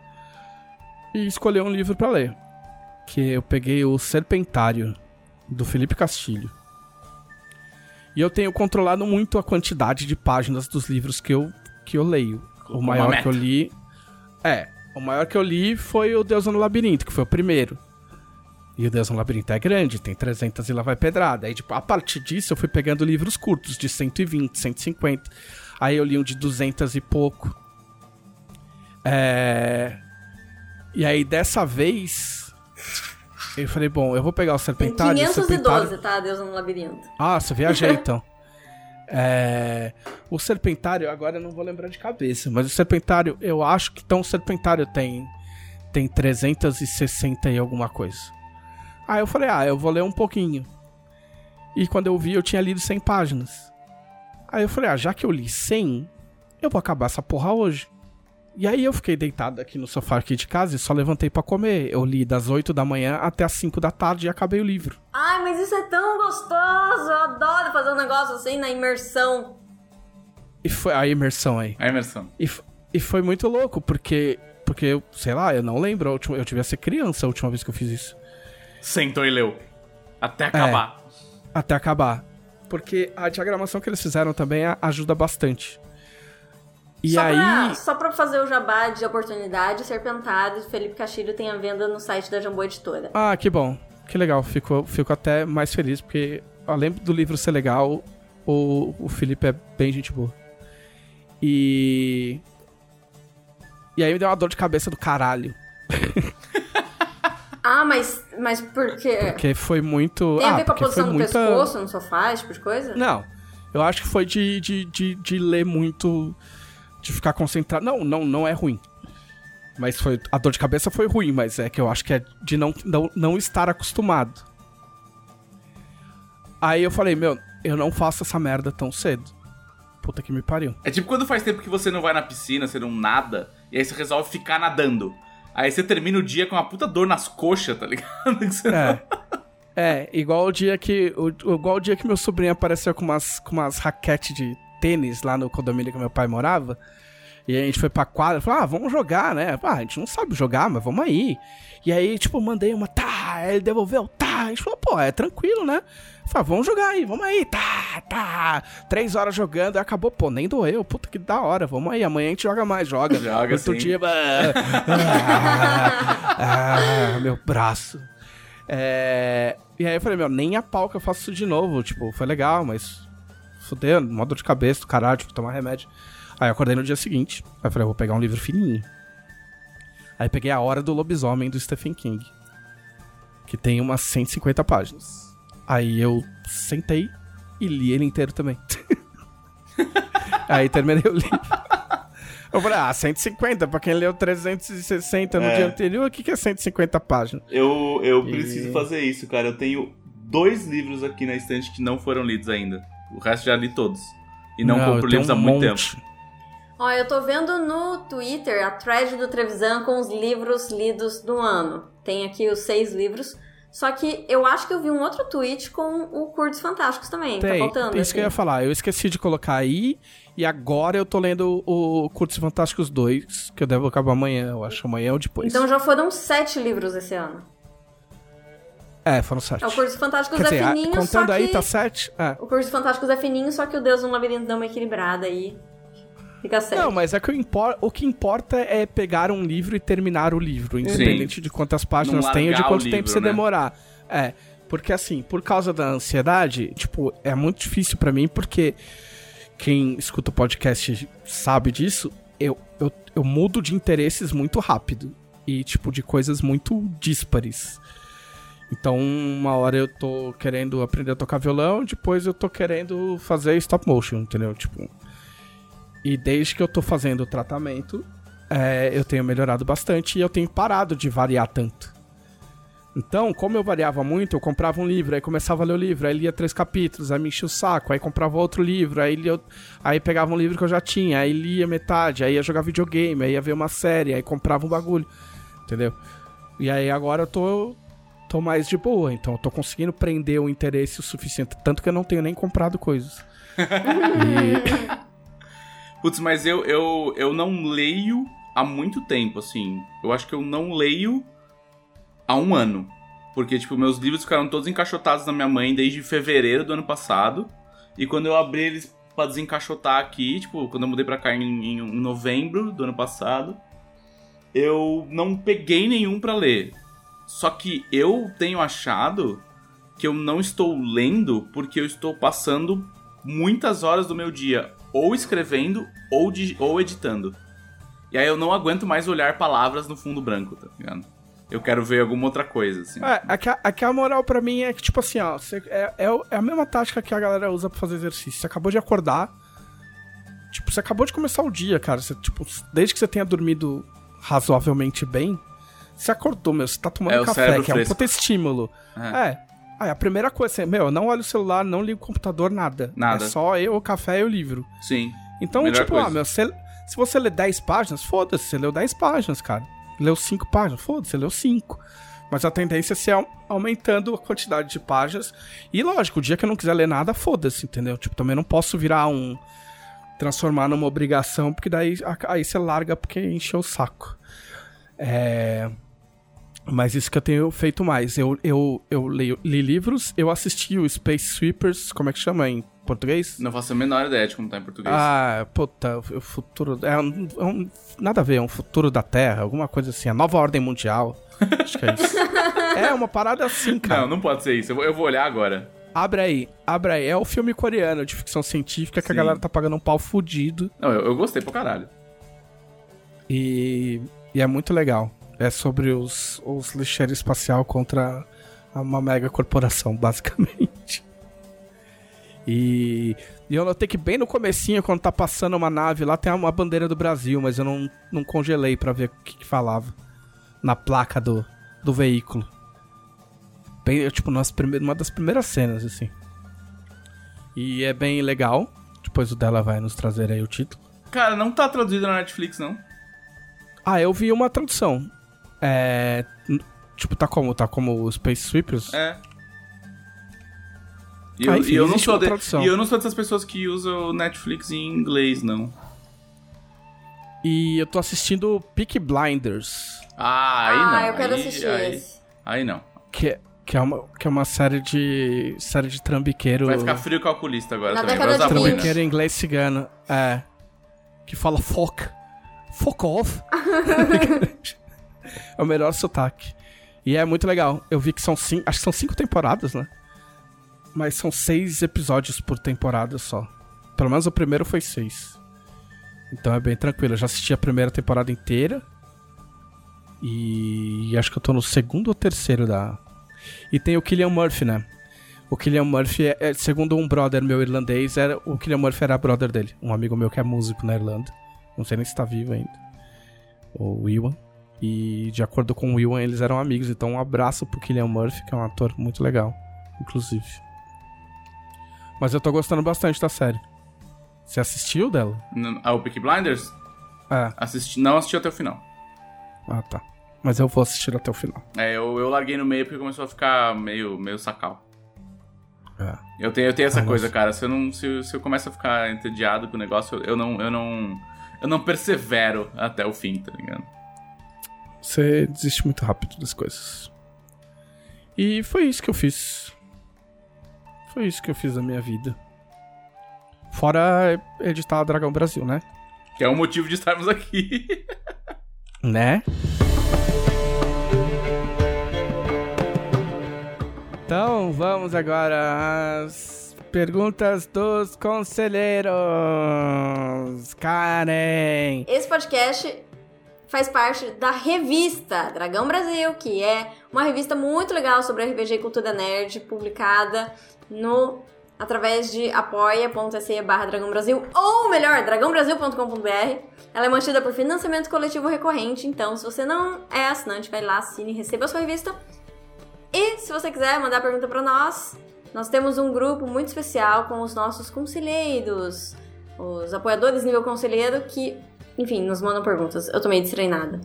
e escolhi um livro pra ler. Que eu peguei o Serpentário, do Felipe Castilho. E eu tenho controlado muito a quantidade de páginas dos livros que eu, que eu leio. O maior que eu li. É, o maior que eu li foi o Deus no Labirinto, que foi o primeiro. E o Deus no Labirinto é grande, tem 300 e lá vai pedrada. Aí, tipo, a partir disso eu fui pegando livros curtos, de 120, 150. Aí eu li um de 200 e pouco. É... E aí, dessa vez, eu falei, bom, eu vou pegar o Serpentário.
Tem 512,
Serpentário...
tá? Deus no Labirinto.
Ah, você viajei então. É... O Serpentário, agora eu não vou lembrar de cabeça, mas o Serpentário, eu acho que então o Serpentário tem, tem 360 e alguma coisa. Aí eu falei, ah, eu vou ler um pouquinho. E quando eu vi, eu tinha lido 100 páginas. Aí eu falei, ah, já que eu li 100, eu vou acabar essa porra hoje. E aí eu fiquei deitado aqui no sofá aqui de casa e só levantei para comer. Eu li das 8 da manhã até as 5 da tarde e acabei o livro.
Ai, mas isso é tão gostoso! Eu adoro fazer um negócio assim na imersão.
E foi a imersão aí.
A imersão.
E, e foi muito louco, porque, porque, sei lá, eu não lembro. Última, eu tive a ser criança a última vez que eu fiz isso
sentou e leu. Até acabar.
É, até acabar. Porque a diagramação que eles fizeram também ajuda bastante. E
só
aí.
Pra, só pra fazer o jabá de oportunidade, Serpentário Felipe Castilho tem a venda no site da Jambô Editora.
Ah, que bom. Que legal. Fico, fico até mais feliz, porque além do livro ser legal, o, o Felipe é bem gente boa. E. E aí me deu uma dor de cabeça do caralho.
Ah, mas, mas por quê?
Porque foi muito.
Tem a
ah,
ver com a posição do
muita...
pescoço no sofá, esse tipo de coisa?
Não. Eu acho que foi de, de, de, de, ler muito. De ficar concentrado. Não, não, não é ruim. Mas foi. A dor de cabeça foi ruim, mas é que eu acho que é de não, não, não estar acostumado. Aí eu falei, meu, eu não faço essa merda tão cedo. Puta que me pariu.
É tipo quando faz tempo que você não vai na piscina, você não nada, e aí você resolve ficar nadando. Aí você termina o dia com uma puta dor nas coxas, tá ligado?
É. É, igual o dia que. O, igual o dia que meu sobrinho apareceu com umas, com umas raquetes de tênis lá no condomínio que meu pai morava. E a gente foi pra quadra falou: ah, vamos jogar, né? Ah, a gente não sabe jogar, mas vamos aí. E aí, tipo, mandei uma, tá, ele devolveu, tá. A gente falou, pô, é tranquilo, né? Falei, vamos jogar aí, vamos aí, tá, tá. Três horas jogando, e acabou, pô, nem doeu, puta que da hora, vamos aí, amanhã a gente joga mais, joga.
Joga Outro sim. dia,
ah, ah, meu braço. É... E aí eu falei, meu, nem a pau que eu faço isso de novo, tipo, foi legal, mas fudeu, modo de cabeça do caralho, tipo, tomar remédio. Aí eu acordei no dia seguinte, aí eu falei, eu vou pegar um livro fininho. Aí peguei A Hora do Lobisomem do Stephen King, que tem umas 150 páginas. Aí eu sentei e li ele inteiro também. Aí terminei o livro. Eu falei, ah, 150, pra quem leu 360 no é. dia anterior, o que, que é 150 páginas?
Eu, eu e... preciso fazer isso, cara. Eu tenho dois livros aqui na estante que não foram lidos ainda. O resto já li todos. E não, não compro livros um há muito monte. tempo.
Ó, eu tô vendo no Twitter a thread do Trevisan com os livros lidos do ano. Tem aqui os seis livros. Só que eu acho que eu vi um outro tweet com o Curtos Fantásticos também. Tá Tem, tá faltando.
Isso assim. que eu ia falar. Eu esqueci de colocar aí. E agora eu tô lendo o Curtos Fantásticos 2, que eu devo acabar amanhã, eu acho. Amanhã ou depois.
Então já foram sete livros esse ano.
É, foram sete.
É, o Cursos Fantásticos
Quer
é
dizer,
fininho,
contando
só
aí,
que...
tá sete? É.
O Cursos Fantásticos é fininho, só que o Deus no Labirinto dá uma equilibrada aí. Fica sério.
Não, mas é que o, impor, o que importa é pegar um livro e terminar o livro, independente Sim. de quantas páginas tem ou de quanto livro, tempo você né? demorar. É, porque assim, por causa da ansiedade, tipo, é muito difícil para mim, porque quem escuta o podcast sabe disso, eu, eu, eu mudo de interesses muito rápido. E, tipo, de coisas muito díspares. Então, uma hora eu tô querendo aprender a tocar violão, depois eu tô querendo fazer stop motion, entendeu? Tipo, e desde que eu tô fazendo o tratamento, é, eu tenho melhorado bastante e eu tenho parado de variar tanto. Então, como eu variava muito, eu comprava um livro, aí começava a ler o livro, aí lia três capítulos, aí me enchia o saco, aí comprava outro livro, aí, lia, aí pegava um livro que eu já tinha, aí lia metade, aí ia jogar videogame, aí ia ver uma série, aí comprava um bagulho, entendeu? E aí agora eu tô, tô mais de boa, então eu tô conseguindo prender o interesse o suficiente, tanto que eu não tenho nem comprado coisas.
e... Putz, mas eu, eu, eu não leio há muito tempo, assim. Eu acho que eu não leio há um ano. Porque, tipo, meus livros ficaram todos encaixotados na minha mãe desde fevereiro do ano passado. E quando eu abri eles pra desencaixotar aqui, tipo, quando eu mudei pra cá em, em novembro do ano passado, eu não peguei nenhum para ler. Só que eu tenho achado que eu não estou lendo porque eu estou passando muitas horas do meu dia ou escrevendo ou, ou editando. E aí eu não aguento mais olhar palavras no fundo branco, tá ligado? Eu quero ver alguma outra coisa, assim.
É, aqui, a, aqui a moral pra mim é que, tipo assim, ó, você, é, é, é, a mesma tática que a galera usa pra fazer exercício. Você acabou de acordar, tipo, você acabou de começar o dia, cara. Você, tipo, desde que você tenha dormido razoavelmente bem, você acordou, meu, você tá tomando é, café, que é um puta estímulo. É. é. Aí a primeira coisa, assim, meu, não olho o celular, não ligo o computador, nada. Nada. É só eu, o café e o livro.
Sim.
Então, Melhor tipo, coisa. ah, meu, se, se você ler 10 páginas, foda-se, você leu 10 páginas, cara leu cinco páginas. Foda-se, leu cinco. Mas a tendência é ser aumentando a quantidade de páginas. E lógico, o dia que eu não quiser ler nada, foda-se, entendeu? Tipo, também não posso virar um. transformar numa obrigação, porque daí aí você larga porque encheu o saco. É. Mas isso que eu tenho feito mais. Eu, eu, eu leio, li livros, eu assisti o Space Sweepers, como é que chama em português?
Não faço a menor ideia de como tá em português.
Ah, puta, o futuro. É um, é um, nada a ver, é um futuro da Terra, alguma coisa assim, a nova ordem mundial. Acho que é isso. é uma parada assim, cara.
Não, não pode ser isso. Eu vou, eu vou olhar agora.
Abre aí, abre aí. É o filme coreano de ficção científica que Sim. a galera tá pagando um pau fudido.
Não, eu, eu gostei pra caralho.
E, e é muito legal. É sobre os, os lixeiros espacial contra uma mega corporação, basicamente. E, e eu notei que bem no comecinho, quando tá passando uma nave lá, tem uma bandeira do Brasil, mas eu não, não congelei para ver o que, que, falava na placa do, do veículo. Bem, tipo, nas prime uma das primeiras cenas, assim. E é bem legal. Depois o dela vai nos trazer aí o título.
Cara, não tá traduzido na Netflix, não?
Ah, eu vi uma tradução. É. Tipo, tá como? Tá como Space Sweepers?
É. E eu, ah, enfim, e eu não sou de, e eu não sou dessas pessoas que usam Netflix em inglês, não.
E eu tô assistindo Peak Blinders.
Ah, aí ah, não.
Ah, eu quero
aí,
assistir
aí,
esse.
Aí não.
Que, é, que, é uma, que é uma série de. série de trambiqueiro.
Vai ficar frio calculista agora
Na
também.
Década de
trambiqueiro em inglês cigano. É. Que fala fuck. Fuck off. é o melhor sotaque. E é muito legal. Eu vi que são cinco. Acho que são cinco temporadas, né? mas são seis episódios por temporada só. Pelo menos o primeiro foi seis. Então é bem tranquilo. Eu já assisti a primeira temporada inteira. E acho que eu tô no segundo ou terceiro da. E tem o Killian Murphy, né? O Killian Murphy, é, é, segundo um brother meu irlandês, era, o Killian Murphy era brother dele. Um amigo meu que é músico na Irlanda. Não sei nem se tá vivo ainda. O Iwan. E de acordo com o Iwan, eles eram amigos. Então um abraço pro Killian Murphy, que é um ator muito legal, inclusive. Mas eu tô gostando bastante da série. Você assistiu dela?
Ah, o Peaky Blinders?
É.
Assisti, não assisti até o final.
Ah, tá. Mas eu vou assistir até o final.
É, eu, eu larguei no meio porque começou a ficar meio, meio sacal.
É.
Eu tenho, eu tenho essa ah, coisa, cara. Se eu, não, se, se eu começo a ficar entediado com o negócio, eu, eu, não, eu não. Eu não persevero até o fim, tá ligado?
Você desiste muito rápido das coisas. E foi isso que eu fiz. Foi isso que eu fiz da minha vida. Fora editar Dragão Brasil, né?
Que é o motivo de estarmos aqui.
né? Então vamos agora às perguntas dos conselheiros. Karen!
Esse podcast faz parte da revista Dragão Brasil, que é uma revista muito legal sobre RPG e cultura nerd, publicada no através de apoia.se barra Dragão Brasil, ou melhor, dragãobrasil.com.br. Ela é mantida por financiamento coletivo recorrente, então se você não é assinante, vai lá, assine e receba a sua revista. E se você quiser mandar pergunta para nós, nós temos um grupo muito especial com os nossos conselheiros, os apoiadores nível conselheiro que, enfim, nos mandam perguntas. Eu tô meio destreinada.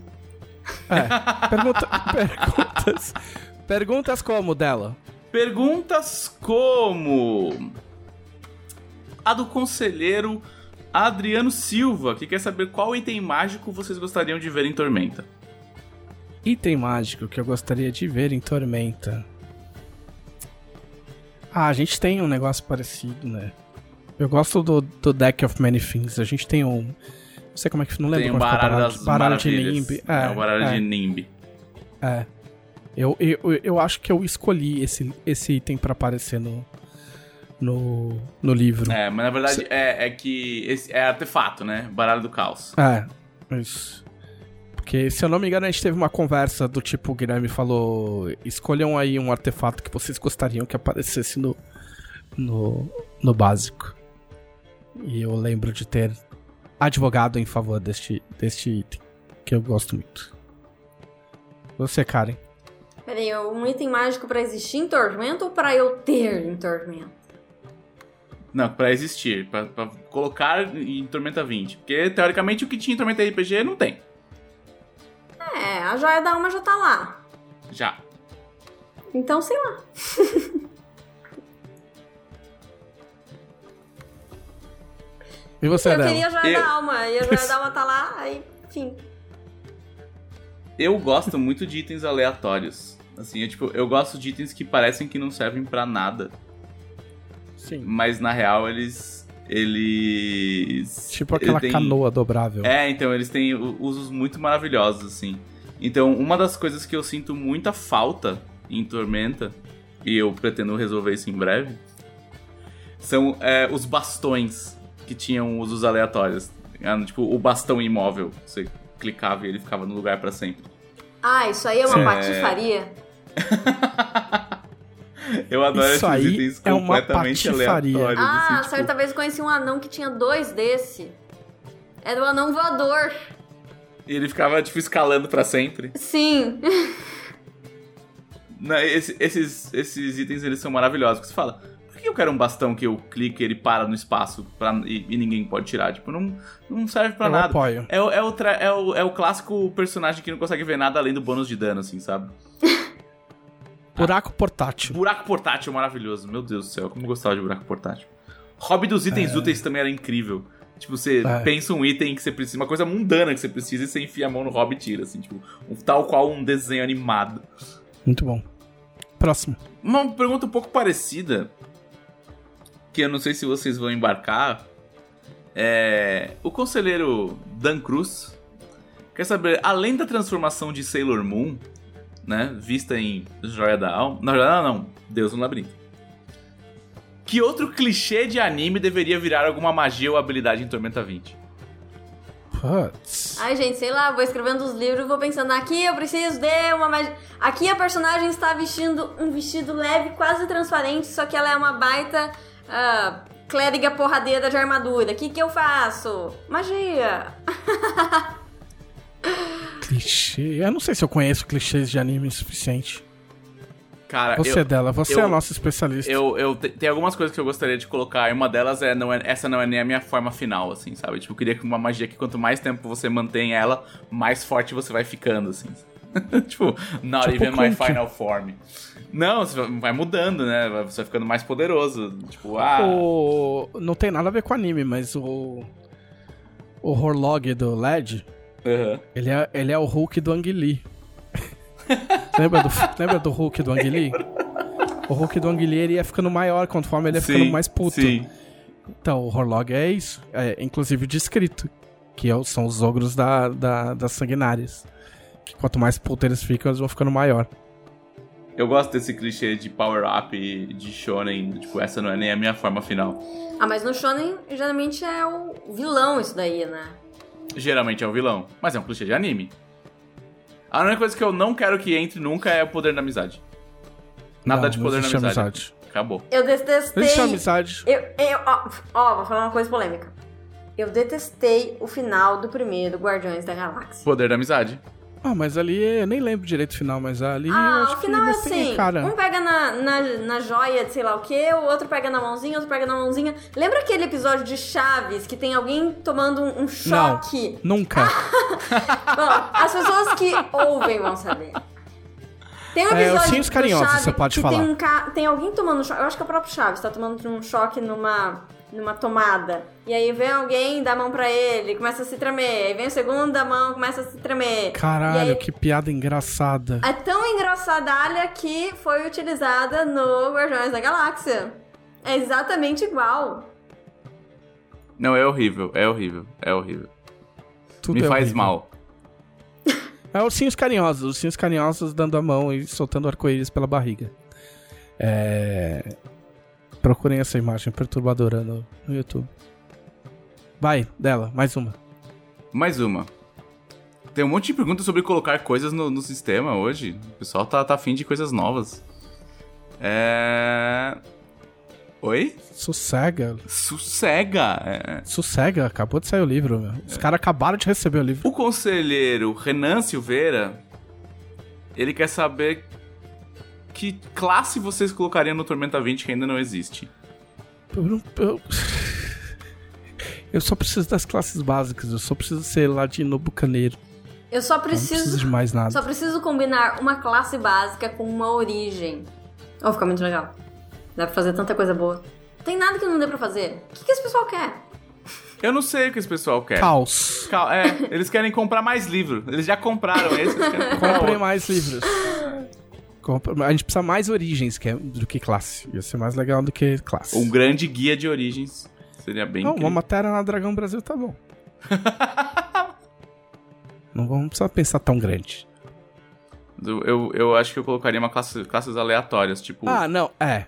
É, pergunta, perguntas. Perguntas como dela?
Perguntas como a do conselheiro Adriano Silva, que quer saber qual item mágico vocês gostariam de ver em Tormenta.
Item mágico que eu gostaria de ver em Tormenta. Ah, a gente tem um negócio parecido, né? Eu gosto do, do Deck of Many Things. A gente tem um. Não sei como é que. Não lembro
Tem um
como é é o
baralho
baralho,
das
baralho de. Nimb.
É, o baralho
é,
de Nimb.
é. Eu, eu, eu acho que eu escolhi esse, esse item pra aparecer no, no, no livro.
É, mas na verdade é, é que esse é artefato, né? Baralho do caos.
É, isso. Porque, se eu não me engano, a gente teve uma conversa do tipo, o Guilherme falou: escolham aí um artefato que vocês gostariam que aparecesse no, no, no básico. E eu lembro de ter advogado em favor deste, deste item, que eu gosto muito. Você, Karen.
Peraí, um item mágico pra existir em Tormento ou pra eu ter em Tormento?
Não, pra existir, pra, pra colocar em Tormenta 20. Porque, teoricamente, o que tinha em Tormenta RPG não tem.
É, a joia da alma já tá lá.
Já.
Então, sei lá.
E você,
eu
Adela?
queria a joia
Eu-
da alma, e a joia da alma tá lá, aí, enfim.
Eu gosto muito de itens aleatórios. Assim, é, tipo, eu gosto de itens que parecem que não servem pra nada.
Sim.
Mas, na real, eles... Eles...
Tipo aquela
tem-
canoa dobrável.
É, então, eles têm u- usos muito maravilhosos, assim. Então, uma das coisas que eu sinto muita falta em Tormenta, e eu pretendo resolver isso em breve, são é, os bastões que tinham usos aleatórios. Ah, Tipo, o bastão imóvel. Você clicava e ele ficava no lugar pra sempre.
Ah, isso aí é uma
Sim.
patifaria?
Eu adoro
Isso
esses itens
é
completamente aleatórios.
Ah,
assim, tipo,
certa vez eu conheci um anão que tinha dois desse. Era o anão voador.
E ele ficava, tipo, escalando pra sempre.
Sim.
Não, esse- esses, esses itens, eles são maravilhosos. Porque você fala, que eu quero um bastão que eu clique e ele para no espaço pra- e, e ninguém pode tirar? Tipo, não, não serve pra
eu
nada.
apoio.
É, o- é, é, o, é o clássico personagem que não consegue ver nada além do bônus de dano, assim, sabe?
Buraco portátil.
Buraco portátil maravilhoso. Meu Deus do céu, como eu gostava de buraco portátil. Hobby dos itens úteis também era incrível. Tipo, você
É.
pensa um item que você precisa, uma coisa mundana que você precisa e você enfia a mão no hobby e tira, assim, tipo, um- tal qual um desenho animado.
Muito bom. Próximo.
Uma pergunta um pouco parecida, que eu não sei se vocês vão embarcar. É. O conselheiro Dan Cruz quer saber, além da transformação de Sailor Moon, né? Vista em Joia da Alma. Na verdade, não, não. Deus no Labirinto. Que outro clichê de anime deveria virar alguma magia ou habilidade em Tormenta 20?
Putz.
Ai, gente, sei lá, vou escrevendo os livros e vou pensando, aqui eu preciso de uma magia. Aqui a personagem está vestindo um vestido leve, quase transparente, só que ela é uma baita ah, clériga porradeira de armadura. O que, que eu faço? Magia!
Clichê. Eu não sei se eu conheço clichês de anime o suficiente.
Cara,
Você
eu,
dela, você
eu-
é a nossa especialista.
eu, eu te- tem algumas coisas que eu gostaria de colocar, e uma delas é, não é essa não é nem a minha forma final, assim, sabe? Tipo, eu queria que uma magia que quanto mais tempo você mantém ela, mais forte você vai ficando, assim. tipo, not
Tipo
even my final form. Não, vai mudando, né? Você vai ficando mais poderoso. Tipo, ah.
O... Não tem nada a ver com anime, mas o. O Horlog do LED,
aham.
ele é, ele é o Hulk do Ang Lee. lembra, do, lembra do Hulk do Ang Lee? O Hulk do Ang Lee ele ia ficando maior conforme ele ia ficando mais puto.
Sim.
Então, o Horlog é isso. É, inclusive descrito. Que é são os ogros da, da- das sanguinárias. Que quanto mais puto eles ficam, eles vão ficando maior.
Eu gosto desse clichê de power-up e de shonen. Tipo, essa não é nem a minha forma final.
Ah, mas no Shonen geralmente é o vilão isso daí, né?
Geralmente é o vilão, mas é um clichê de anime. A única coisa que eu não quero que entre nunca é o poder da amizade. Nada
Não,
de poder
existe
amizade.
amizade.
Acabou.
Eu detestei.
Existe amizade.
Eu, eu, ó, ó, vou falar uma coisa polêmica. Eu detestei o final do primeiro Guardiões da Galáxia.
Poder da amizade.
Ah, mas ali eu nem lembro direito o final, mas ali eu
Ah,
acho
o final
que
é assim:
cara.
um pega na, na, na joia de sei lá o que, o outro pega na mãozinha, outro pega na mãozinha. Lembra aquele episódio de Chaves que tem alguém tomando um, um choque?
Nunca.
Bom, as pessoas que ouvem vão saber. Tem um
É,
episódio
ursinhos
do
carinhosos,
Chaves
você pode
que
falar.
Tem, um ca... tem alguém tomando choque. Eu acho que é o próprio Chaves tá tomando um choque numa, numa tomada. E aí vem alguém, dá a mão pra ele, começa a se tremer. Aí vem o segundo, dá a mão, começa a se tremer.
Caralho,
aí-
que piada engraçada.
É tão engraçadalha que foi utilizada no Guardiões da Galáxia. É exatamente igual.
Não, é horrível, é horrível, é horrível.
Tudo
Me
é
faz
horrível.
mal.
É ursinhos carinhosos, ursinhos carinhosos dando a mão e soltando arco-íris pela barriga. É... Procurem essa imagem perturbadora no, no YouTube. Vai, dela, mais uma.
Mais uma. Tem um monte de perguntas sobre colocar coisas no, no sistema hoje. O pessoal tá, tá afim de coisas novas. É. Oi?
Sossega.
Sossega. É.
Sossega, acabou de sair o livro, meu. Os caras acabaram de receber o livro.
O conselheiro Renan Silveira, ele quer saber que classe vocês colocariam no Tormenta 20 que ainda não existe.
Eu, não- eu... eu só preciso das classes básicas, eu só preciso ser ladino bucaneiro.
Eu só
Eu Não preciso
preciso.
de mais nada.
Só preciso combinar uma classe básica com uma origem. Oh, fica muito legal. Dá pra fazer tanta coisa boa. Tem nada que não dê pra fazer. O que, que esse pessoal quer?
Eu não sei o que esse pessoal quer.
Caos.
Cal- É, eles querem comprar mais livro. Eles já compraram esse, eles querem comprar
Comprem mais livros. A gente precisa mais origens que é- do que classe. Ia ser mais legal do que classe.
Um grande guia de origens. Seria bem
Não, uma matéria na Dragão Brasil tá bom. não vamos precisar pensar tão grande.
Eu, eu, eu acho que eu colocaria uma classe, classes aleatórias, tipo...
Ah, não, é.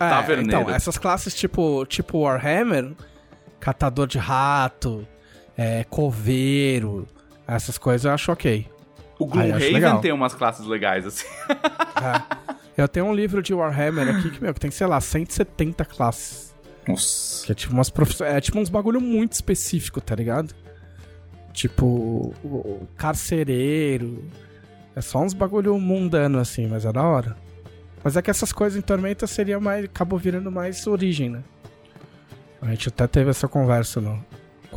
É,
Taverneiro.
então, essas classes tipo, tipo Warhammer, catador de rato, é, coveiro, essas coisas eu acho ok.
O Gloomhaven tem umas classes legais, assim.
É. Eu tenho um livro de Warhammer aqui que, meu, que tem, sei lá, 170 classes.
Nossa.
Que é tipo umas profiss... É tipo uns bagulho muito específico, tá ligado? Tipo, o carcereiro. É só uns bagulho mundano, assim, mas é da hora. Mas é que essas coisas em Tormenta seria mais. acabou virando mais origem, né? A gente até teve essa conversa no,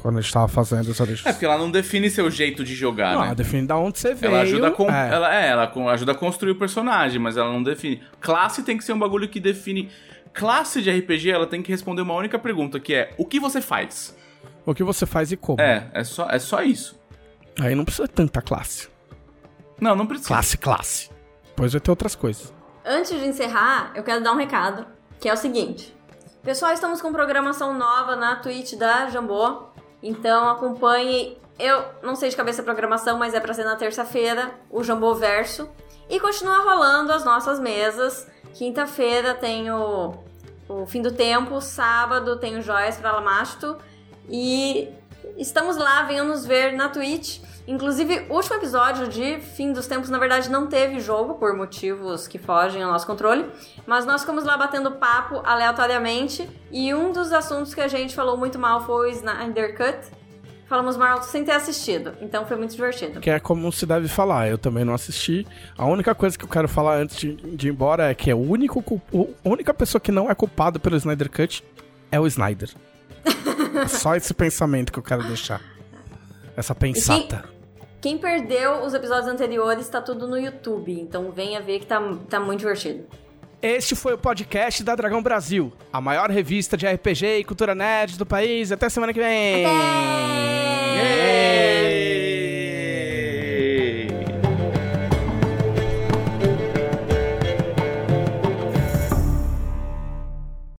quando a gente tava fazendo as origens.
É, porque ela não define seu jeito de jogar,
Não,
né?
define da onde você veio.
Ela ajuda, a con-
é.
ela, é, ela ajuda a construir o personagem, mas ela não define. Classe tem que ser um bagulho que define. Classe de RPG, ela tem que responder uma única pergunta, que é: o que você faz?
O que você faz e como.
É, é só, é só isso.
Aí não precisa tanta classe.
Não, não precisa.
Classe, classe. Depois vai ter outras coisas.
Antes de encerrar, eu quero dar um recado, que é o seguinte. Pessoal, estamos com programação nova na Twitch da Jambô. Então acompanhe. Eu não sei de cabeça a programação, mas é pra ser na terça-feira, o Jambô Verso. E continua rolando as nossas mesas. Quinta-feira tem o, o Fim do Tempo, sábado tem o Joias para Lamasto. E estamos lá, venham nos ver na Twitch. Inclusive, o último episódio de Fim dos Tempos, na verdade, não teve jogo, por motivos que fogem ao nosso controle. Mas nós ficamos lá batendo papo aleatoriamente. E um dos assuntos que a gente falou muito mal foi o Snyder Cut. Falamos mal sem ter assistido. Então foi muito divertido.
Que é como se deve falar. Eu também não assisti. A única coisa que eu quero falar antes de, de ir embora é que é o único, a única pessoa que não é culpada pelo Snyder Cut é o Snyder. É Só esse pensamento que eu quero deixar. Essa pensata.
Quem perdeu os episódios anteriores tá tudo no YouTube. Então venha ver que tá, tá muito divertido.
Este foi o podcast da Dragão Brasil, a maior revista de RPG e cultura nerd do país. Até semana que vem.
Até!